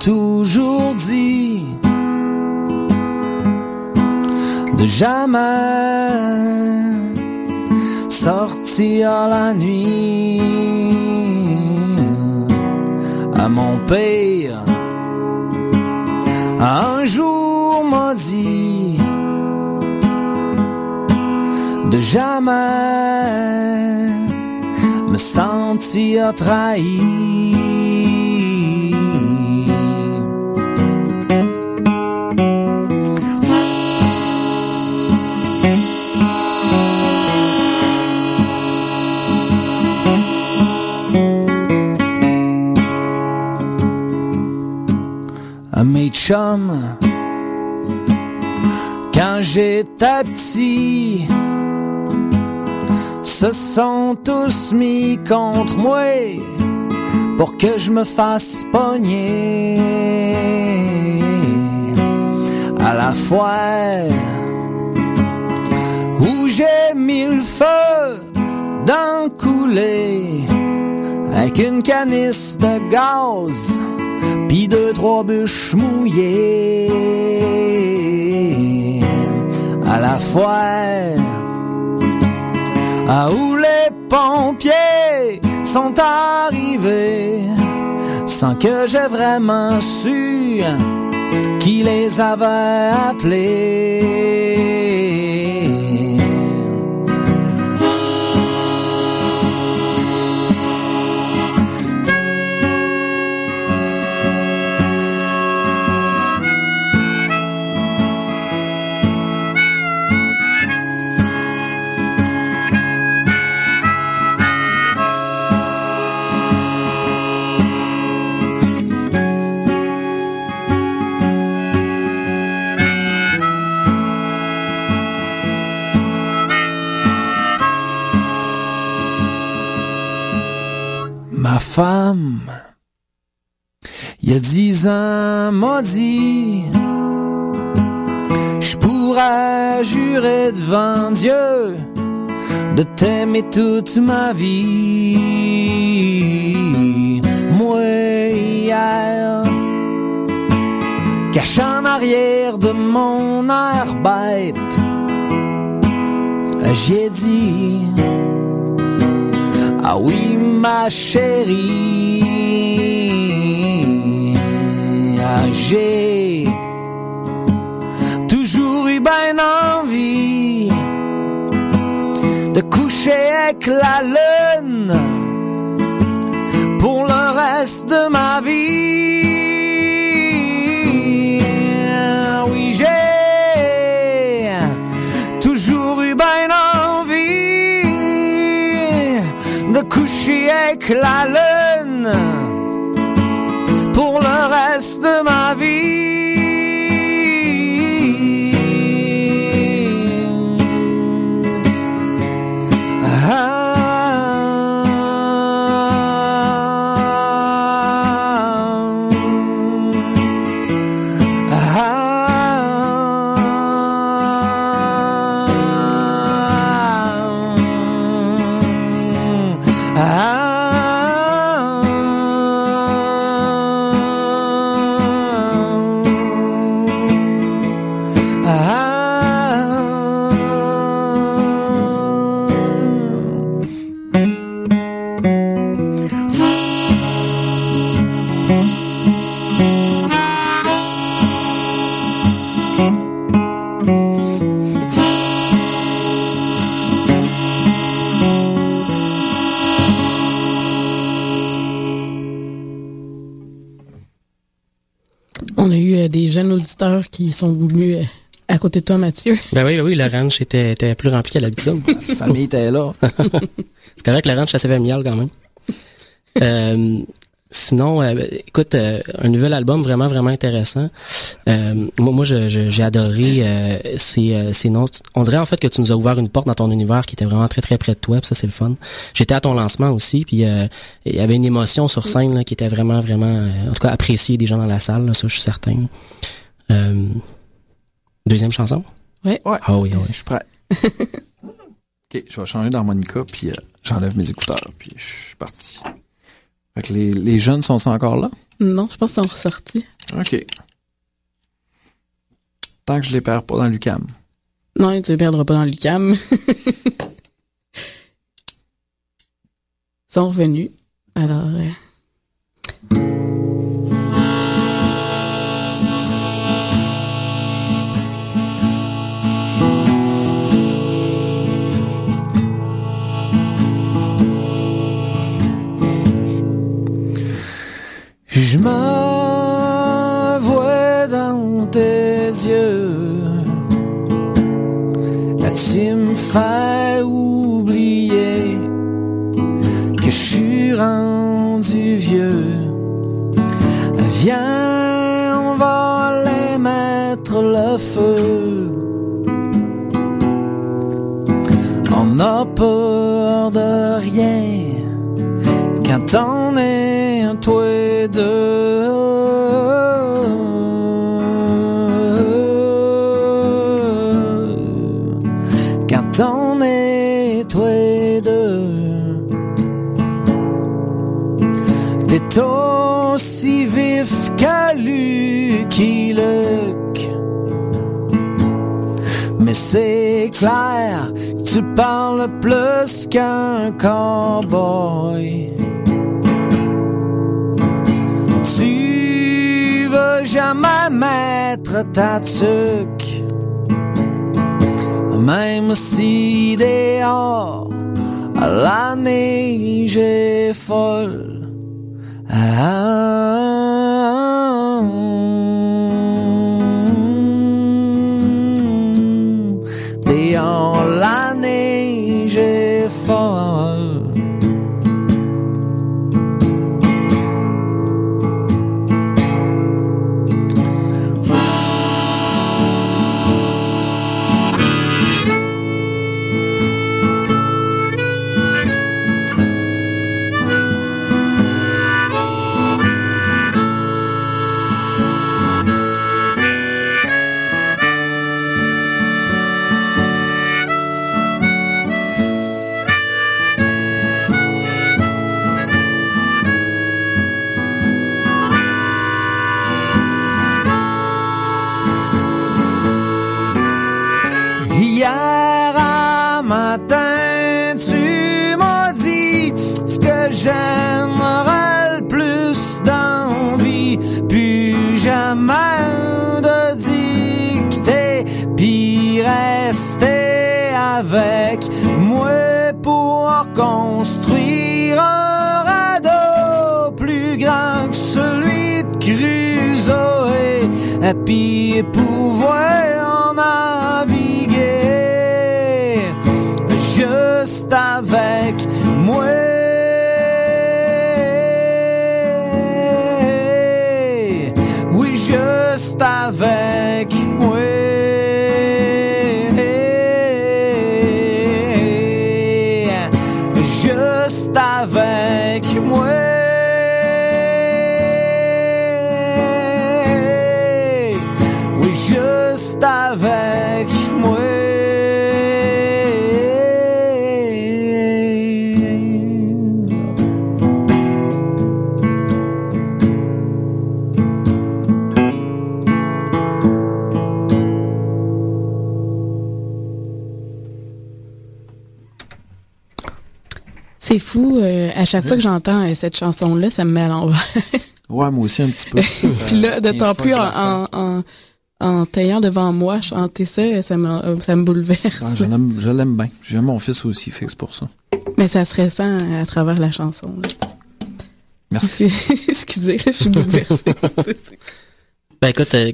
Toujours dit de jamais sortir la nuit. À mon père. Un jour m'a dit de jamais me sentir trahi. Quand j'étais petit se sont tous mis contre moi pour que je me fasse pogner. À la fois où j'ai mis le feu d'un coulé avec une canisse de gaz pis deux, trois bûches mouillées à la fois. À où les pompiers sont arrivés sans que j'ai vraiment su qui les avait appelés. Femme, il y a dix ans, m'a dit, je pourrais jurer devant Dieu de t'aimer toute ma vie. Moi, hier, caché en arrière de mon air j'ai dit, ah oui, ma chérie, ah, j'ai toujours eu bien envie de coucher avec la lune pour le reste de ma vie. Avec la lune pour le reste de ma vie. Qui sont venus euh, à côté de toi, Mathieu. Ben oui, ben oui, le ranch était, était plus rempli qu'à l'habitude. La famille était là. C'est correct, le ranch, ça s'est familial quand même. Euh, sinon, euh, écoute, euh, un nouvel album vraiment, vraiment intéressant. Euh, moi, moi je- je- j'ai adoré euh, ces, euh, ces noms. On dirait en fait que tu nous as ouvert une porte dans ton univers qui était vraiment très, très près de toi, ça, c'est le fun. J'étais à ton lancement aussi, puis euh, il y avait une émotion sur scène là, qui était vraiment, vraiment, euh, en tout cas, appréciée des gens dans la salle, là, ça, je suis certain. Euh, deuxième chanson? Ouais. Ah oui, ah oui. Je suis prêt. ok, je vais changer d'harmonica, puis euh, j'enlève mes écouteurs, puis je suis parti. Fait que les, les jeunes sont encore là? Non, je pense qu'ils sont ressortis. OK. Tant que je les perds pas dans l'UCAM. Non, tu les perdras pas dans l'UCAM. Ils sont revenus. Alors, euh, me vois dans tes yeux. Là, tu me fais oublier que je suis rendu vieux. Viens, on va aller mettre le feu. On n'a peur de rien quand on est un toi Quand on est toi et deux. T'es aussi vif qu'à Lucky Luke. Mais c'est clair tu parles plus qu'un cowboy. Jamais mettre ta tuque. Même si dehors la neige est folle. Ah, pouvoir en naviguer juste avec moi. Oui, juste avec fou, euh, à chaque fois que j'entends euh, cette chanson-là, ça me met à l'envers. Ouais, moi aussi un petit peu. Puis là, d'autant plus en, en, en, en taillant devant moi, chanter ça, ça me, ça me bouleverse. Ah, je l'aime, bien. J'aime mon fils aussi, c'est pour ça. Mais ça se ressent à travers la chanson. là. Merci. Excusez, là, je suis bouleversée. Ben écoute, euh,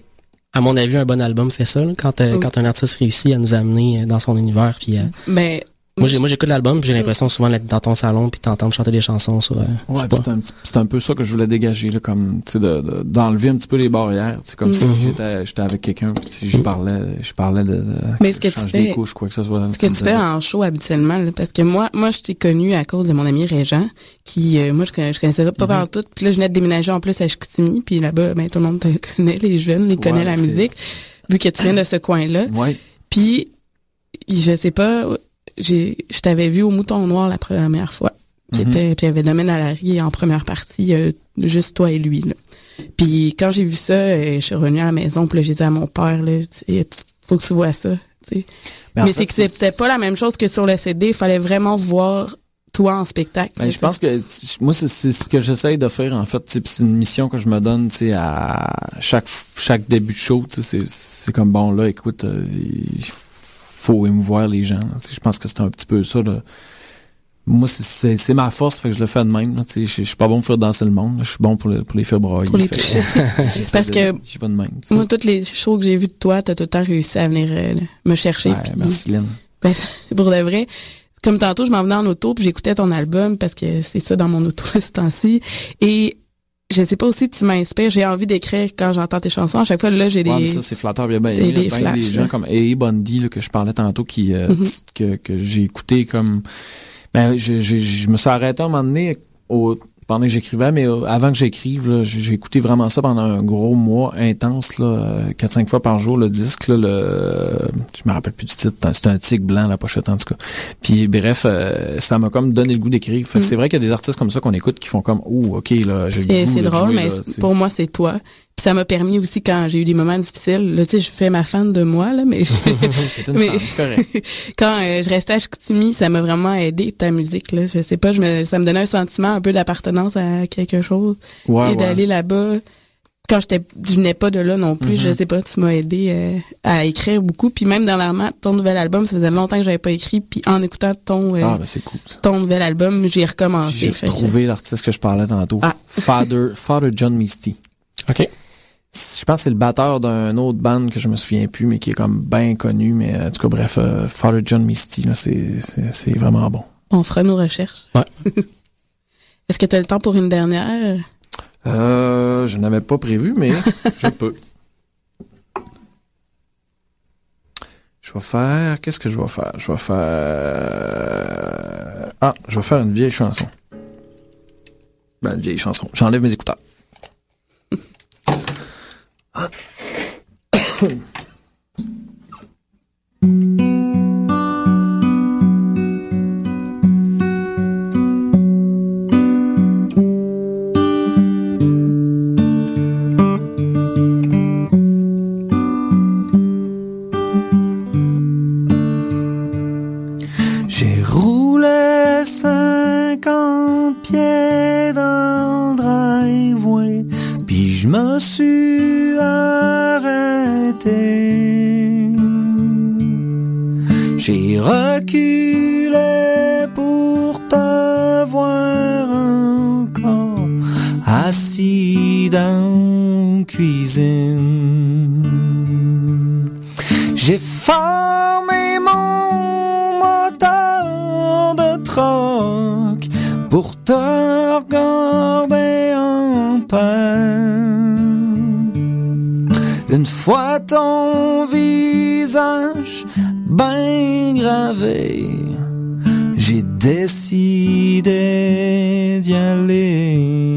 à mon avis, un bon album fait ça, là, quand, euh, Oui. quand un artiste réussit à nous amener dans son univers. Puis, euh, Mais moi, j'ai- moi, j'écoute l'album, puis j'ai l'impression souvent d'être dans ton salon, puis t'entendre chanter des chansons sur. euh, Ouais, c'est un, petit- c'est un peu ça que je voulais dégager, là, comme, tu sais, de, de- d'enlever un petit peu les barrières, tu sais, comme Mhm. si j'étais, j'étais avec quelqu'un, puis tu sais, je parlais, je parlais de, de Mais ce que tu fais- couches, quoi que ce soit. Ce que tu fais en show habituellement, là, parce que moi, moi, je t'ai connu à cause de mon ami Régent, qui, euh, moi, je, je connaissais pas Mhm. par tout. Puis là, je venais de déménager en plus à Chicoutimi, puis là-bas, ben, tout le monde te connaît, les jeunes, ils connaissent la c'est- musique, vu que tu viens de ce coin-là. Ouais. Puis, je sais pas, j'ai, je t'avais vu au Mouton Noir la première fois, qui Mhm. était, puis il y avait Domaine à l'arrière en première partie, euh, juste toi et lui, là. Puis quand j'ai vu ça, euh, je suis revenue à la maison, puis là, j'ai dit à mon père, là, faut que tu vois ça. Mais Mais c'est que c'était pas la même chose que sur le CD. Il fallait vraiment voir toi en spectacle. Ben, je pense que moi c'est ce que j'essaye de faire en fait, c'est une mission que je me donne, tu sais, à chaque chaque début de show, tu sais, c'est c'est comme bon là, écoute, euh, faut émouvoir les gens. Je pense que c'est un petit peu ça là. Moi, c'est- ma force, fait que je le fais de même. Je suis pas bon pour faire danser le monde. Je suis bon pour, le- pour les faire brailler. Pour les toucher. Parce de- que de même. moi, toutes les shows que j'ai vues de toi, t'as tout le temps réussi à venir euh, me chercher. Ouais, merci, Lynn. Ben, pour de vrai. Comme tantôt, je m'en venais en auto, puis j'écoutais ton album parce que c'est ça dans mon auto ce temps-ci. Et je sais pas aussi, tu m'inspires. J'ai envie d'écrire quand j'entends tes chansons. À chaque fois, là, j'ai des... Ouais, ça, c'est flatteur. Il y a bien des- il y a des bien flashs, des gens comme A. Bundy, là, que je parlais tantôt, qui, euh, Mhm. que, que j'ai écouté comme... Ben, je, je, je me suis arrêté à un moment donné au, pendant que j'écrivais, mais euh, avant que j'écrive, là, j'ai écouté vraiment ça pendant un gros mois intense, là, euh, 4-5 fois par jour, le disque, là, le, je me rappelle plus du titre, c'est un tigre blanc, la pochette, en tout cas. Puis, bref, euh, ça m'a comme donné le goût d'écrire. Fait que Mhm. c'est vrai qu'il y a des artistes comme ça qu'on écoute qui font comme, oh, ok, là, j'ai le C'est goût drôle, jouer, mais là, pour moi, c'est toi. Puis ça m'a permis aussi, quand j'ai eu des moments difficiles, là, tu sais, je fais ma fan de moi, là, mais... Une mais fan, c'est correct. quand euh, je restais à Chicoutimi, ça m'a vraiment aidé, ta musique, là. Je sais pas, je me, ça me donnait un sentiment un peu d'appartenance à quelque chose. Ouais, et ouais. d'aller là-bas... Quand j'étais, je venais pas de là non plus, Mhm. je sais pas, tu m'as aidé euh, à écrire beaucoup. Puis même dernièrement, ton nouvel album, ça faisait longtemps que j'avais pas écrit. Puis en écoutant ton euh, Ah, ben, c'est cool, ton nouvel album, j'ai recommencé. J'ai retrouvé l'artiste que je parlais tantôt. Ah. Father, Father John Misty. OK. Je pense que c'est le batteur d'un autre band que je me souviens plus, mais qui est comme bien connu. Mais euh, en tout cas, bref, euh, Father John Misty, là, c'est, c'est, c'est vraiment bon. On fera nos recherches. Ouais. Est-ce que tu as le temps pour une dernière? Euh, je n'avais pas prévu, mais je peux. Je vais faire. Qu'est-ce que je vais faire? Je vais faire. Ah, je vais faire une vieille chanson. Ben, une vieille chanson. J'enlève mes écouteurs. あ assis dans cuisine. J'ai formé mon moteur de troc pour te regarder en peine. Une fois ton visage bien gravé, j'ai décidé d'y aller.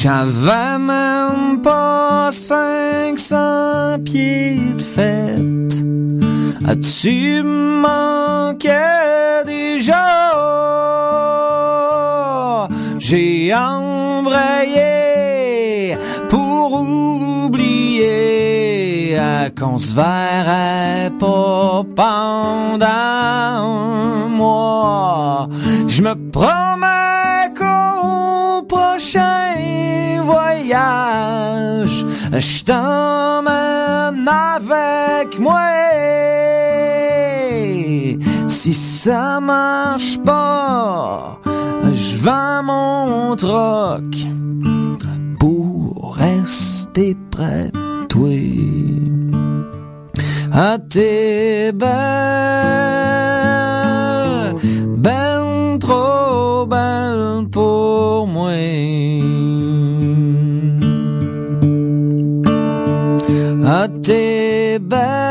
J'avais même pas 500 pieds de fête. As-tu manqué déjà? J'ai embrayé pour oublier qu'on se verrait pas pendant un mois. Je me promets prochain voyage, je t'emmène avec moi. Si ça marche pas, je vends mon troc pour rester près de toi. Ah, t'es belle, moi. Ah, t'es belle,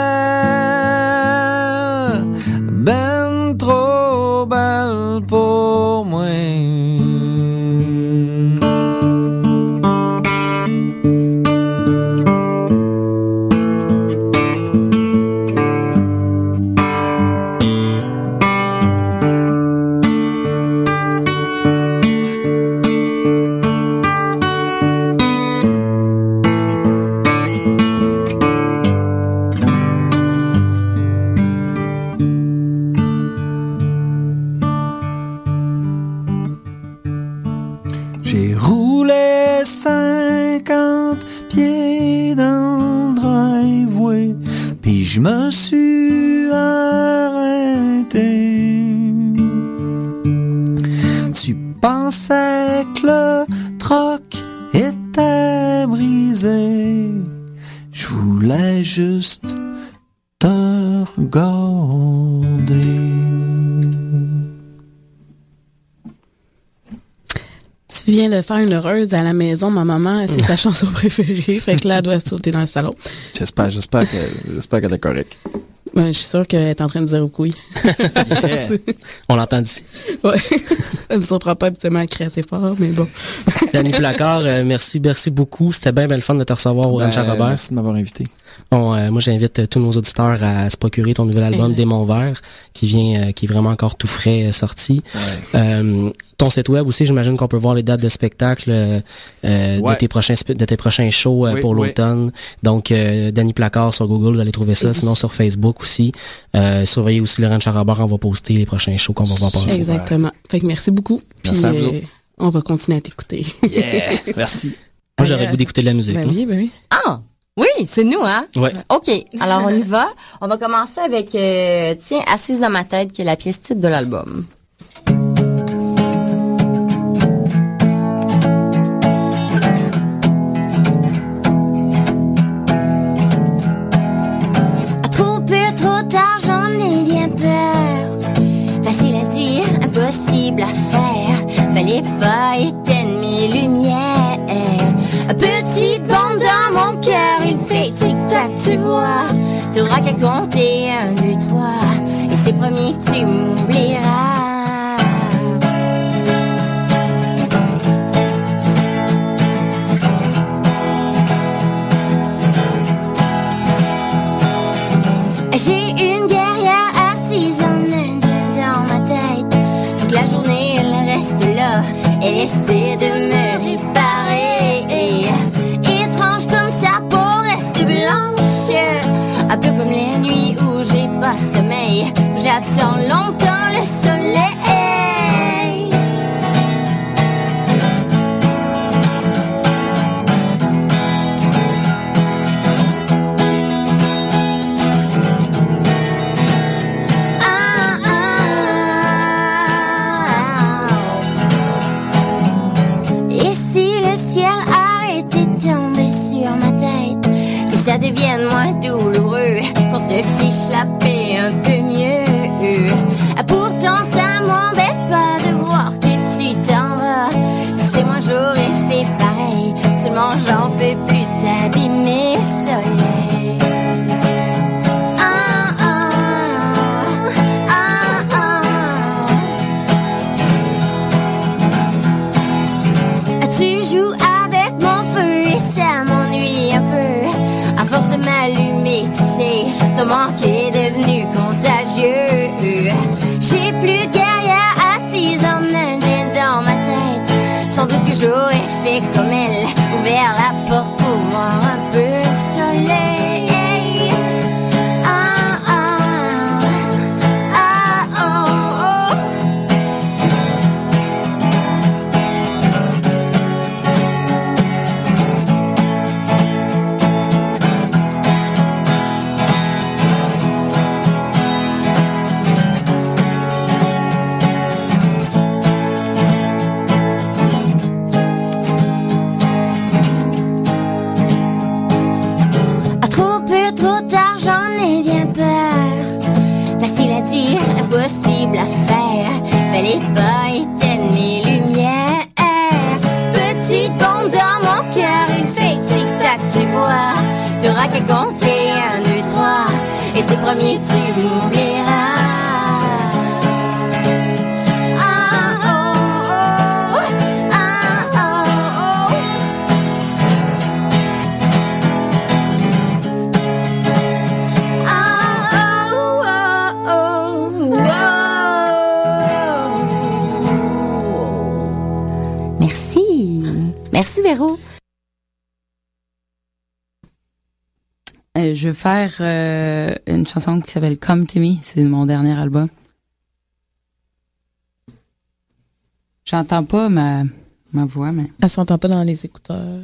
50 pieds dans le driveway, puis je me suis arrêté. Tu pensais que le troc était brisé, je voulais juste te regarder. Tu viens de faire une heureuse à la maison. Ma maman, c'est sa chanson préférée. Fait que là, elle doit sauter dans le salon. J'espère, j'espère que, j'espère qu'elle est correcte. Ouais, je suis sûre qu'elle est en train de dire au couille. On l'entend d'ici. Ouais. Ça me surprend pas habituellement à crier assez fort, mais bon. Danny Placard, euh, merci, merci beaucoup. C'était bien, bien le fun de te recevoir au Ben, Ranch à Robert. merci de m'avoir invité. Bon, euh, moi, j'invite euh, tous nos auditeurs à se procurer ton nouvel album. Démon Vert, qui vient, euh, qui est vraiment encore tout frais euh, sorti. Euh, ton site web aussi, j'imagine qu'on peut voir les dates de spectacle Ouais. de tes prochains de tes prochains shows euh, Oui, pour oui. l'automne. Donc, euh, Danny Placard sur Google, vous allez trouver ça. Sinon, sur Facebook aussi. Euh, surveillez aussi à Robert, on va poster les prochains shows qu'on va voir passer. Exactement. Fait que merci beaucoup. Puis, à vous euh, on va continuer à t'écouter. Yeah. Merci. Moi, j'aurais goût d'écouter de la musique. Ben hein. oui, ben oui. Ah, oui, c'est nous, hein? Ouais. OK, alors on y va. On va commencer avec, euh, tiens, Assise dans ma tête, qui est la pièce titre de l'album. Trop peu, trop tard, j'en ai bien peur. Facile à dire, impossible à faire. Fallait pas éteindre tu qu'à compter un, deux, trois. Et c'est promis que tu m'oublieras. J'ai une guerrière assise en indien dans ma tête. Toute la journée, elle reste là. Elle essaie j'attends longtemps le soleil. Ah, ah. Et si le ciel arrêtait de tomber sur ma tête, que ça devienne moins douloureux, qu'on se fiche la paix faire euh, une chanson qui s'appelle Come to Me. C'est mon dernier album. J'entends pas ma, ma voix, mais. Elle s'entend pas dans les écouteurs.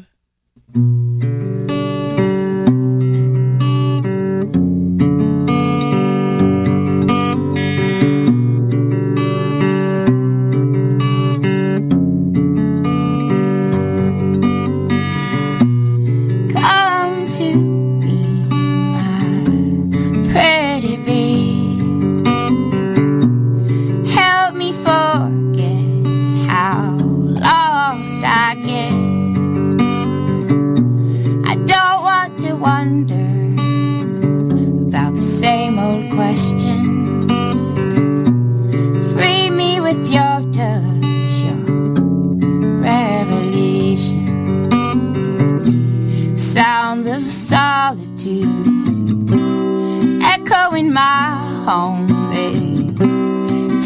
They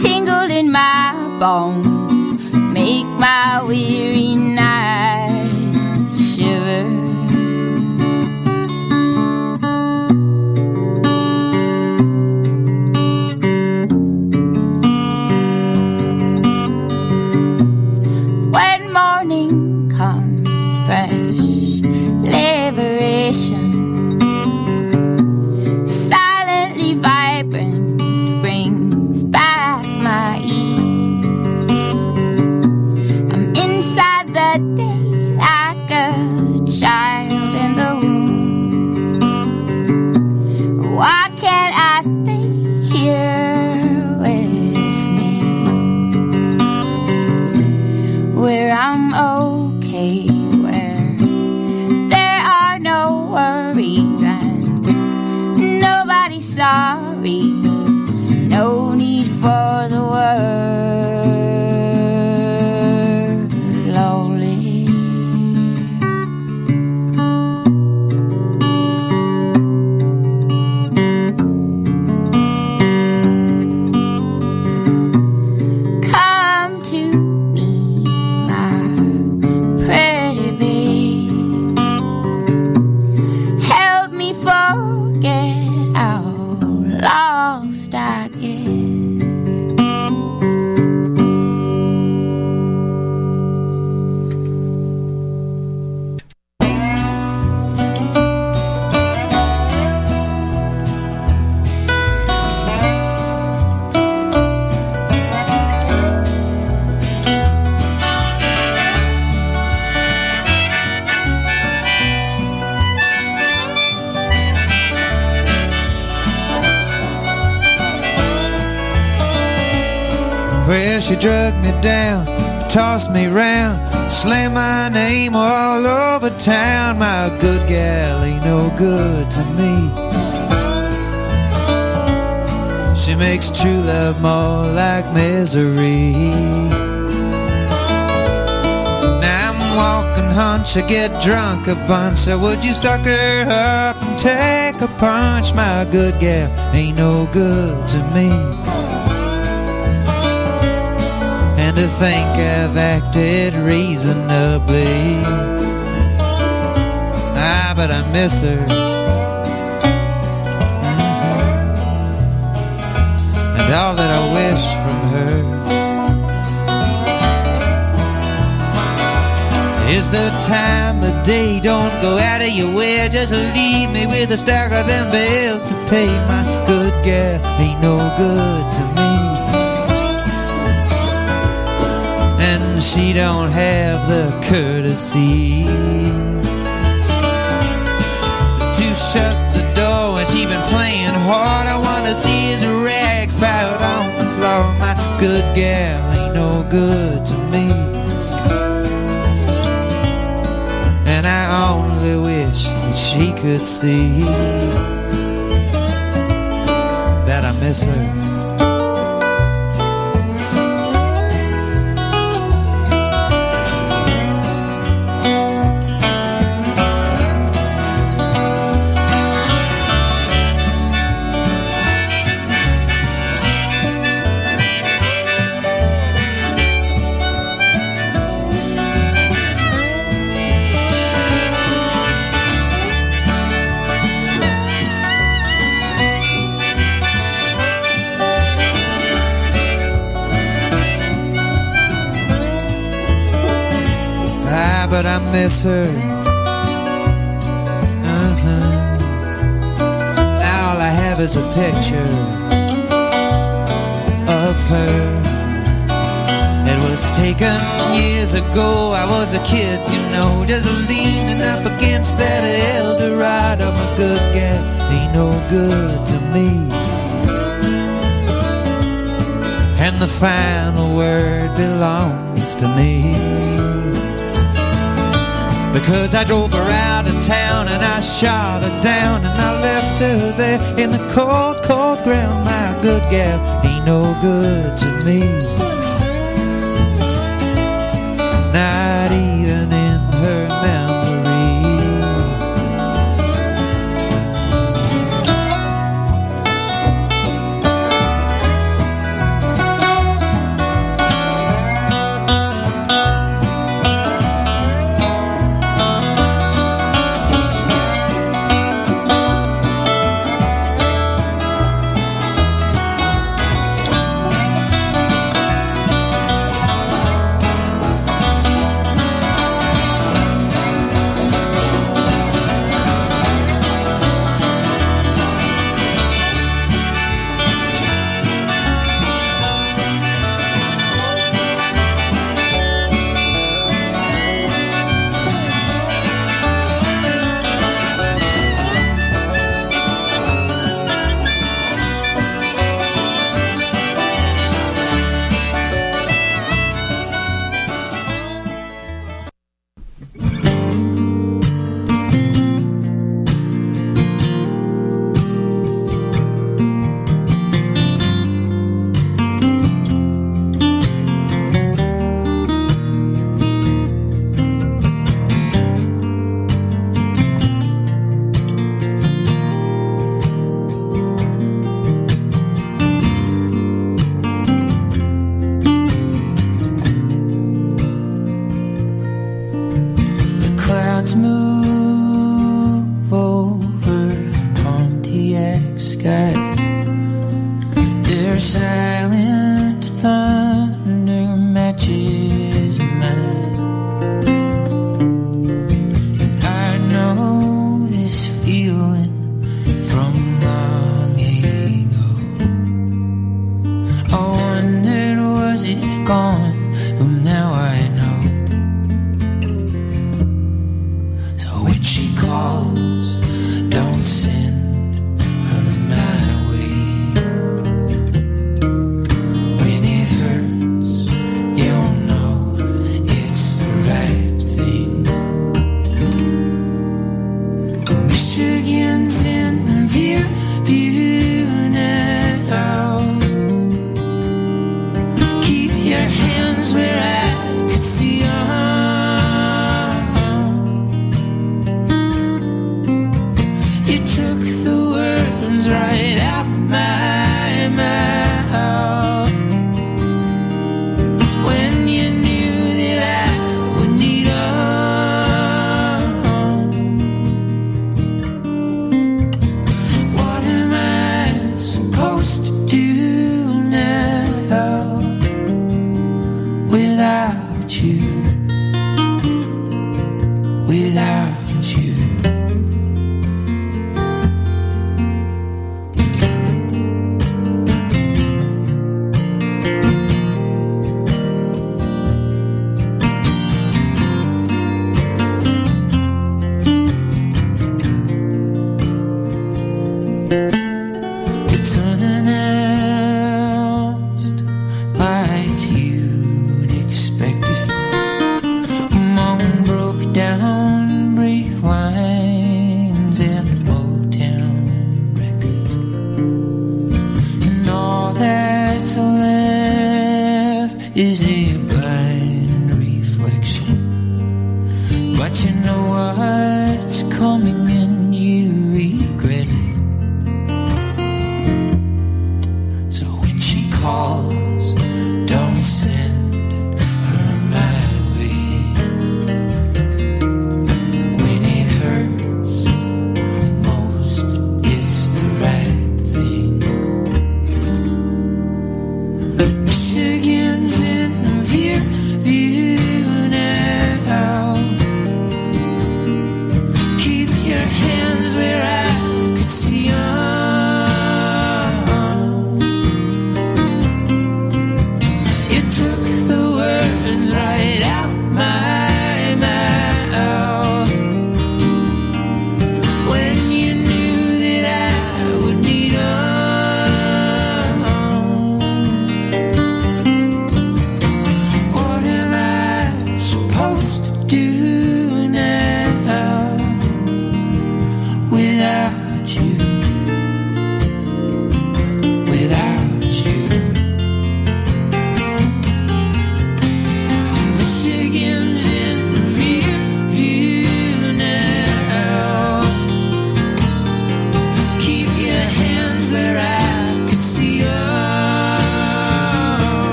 tingle in my bones, make my weary I get drunk a bunch. So would you suck her up and take a punch? My good gal ain't no good to me. And to think I've acted reasonably. Ah, but I miss her. Mhm. And all that I wish from her is the time of day. Don't go out of your way, just leave me with a stack of them bills to pay. My good gal ain't no good to me. and she don't have the courtesy to shut the door when she been playing hard. I wanna see his rags piled on the floor. My good gal ain't no good to me. Only wish that she could see that I miss her. Miss her. Uh-huh. Now all I have is a picture of her. It was taken years ago. I was a kid, you know, just leaning up against that Eldorado. My good gal ain't no good to me. And the final word belongs to me. Because I drove her out of town and I shot her down and I left her there in the cold, cold ground. My good gal ain't no good to me.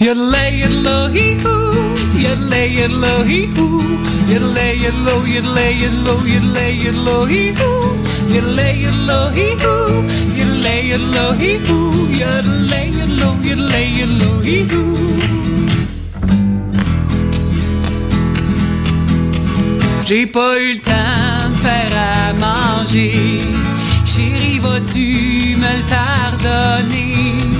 Yodelay, yodelo, hee hoo. Hee hoo. Hee hoo. Yodelay, yodelo, hee hoo. Hee hoo. Hee. J'ai pas eu le temps de faire à manger. Chérie, vas-tu me le pardonner?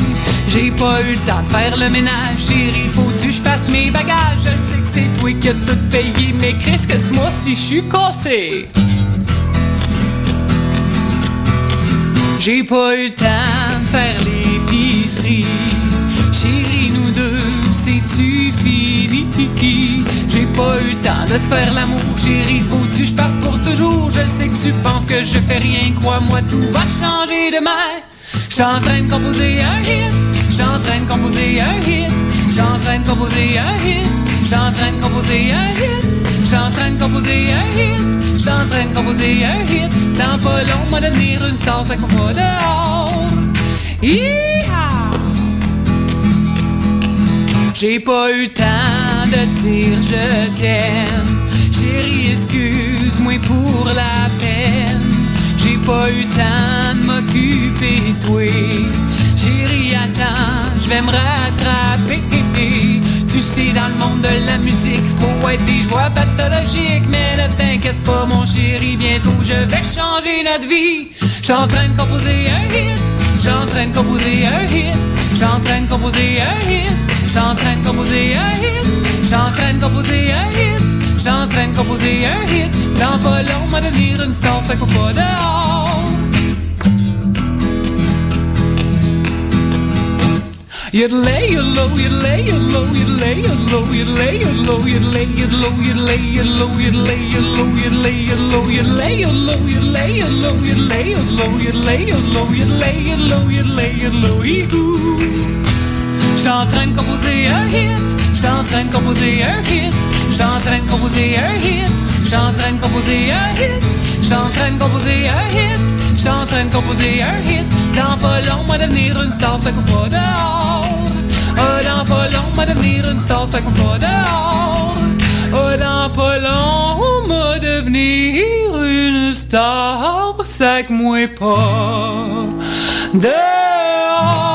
J'ai pas eu le temps de faire le ménage, chérie, faut-tu que je fasse mes bagages? Je sais que c'est toi qui as tout payé, mais qu'est-ce que ce mois-ci je suis cassé? J'ai pas eu le temps de faire l'épicerie. Chérie, nous deux, c'est-tu fini? J'ai pas eu le temps de te faire l'amour, chérie. Faut-tu que je parte pour toujours? Je sais que tu penses que je fais rien, crois-moi, tout va changer demain. J'suis en train de composer un hit. J'suis train de composer un hit. J'suis en train de composer un hit. J'suis en train de composer un hit. J'suis en train de composer un hit. J'suis train de composer un hit. Dans pas long, m'a devenir une star, fait qu'on va dehors. J'ai pas eu le temps de dire je t'aime. Chérie, excuse-moi pour la peine. J'ai pas eu le temps de m'occuper de toi. Chérie, attends, je vais me rattraper. Tu sais, dans le monde de la musique, faut être des joies pathologiques. Mais ne t'inquiète pas, mon chéri, bientôt je vais changer notre vie. J'suis en train de composer un hit. J'suis en train de composer un hit. J'suis en train de composer un hit. J'suis en train de composer un hit. J'suis en train de composer un hit. J'suis en train de composer un hit. Dans pas long, m'a devenir une star, fait pas dehors. Yodelay, yodelo, yodelay, yodelo, yodelay, yodelo, yodelay, yodelo, yodelay, yodelo, yodelay, yodelo, yodelay, yodelo, yodelay, yodelo, yodelay, yodelo, yodelay, yodelo, yodelay, yodelo, yodelay, yodelo, yodelay, yodelo, yodelay, yodelo, hee-hoo. J'suis en train de composer un hit. J'suis en train de composer un hit. J'suis en train de composer un hit. J'suis en train de composer un hit. J'suis en train de composer un hit. J'suis en train de composer un hit. Dans pas long, moi devenir une star, fait qu'on pas dehors d'un polon à devenir une star, ça compte pas dehors. Oh, d'un polon à devenir une star, ça que moi pas dehors.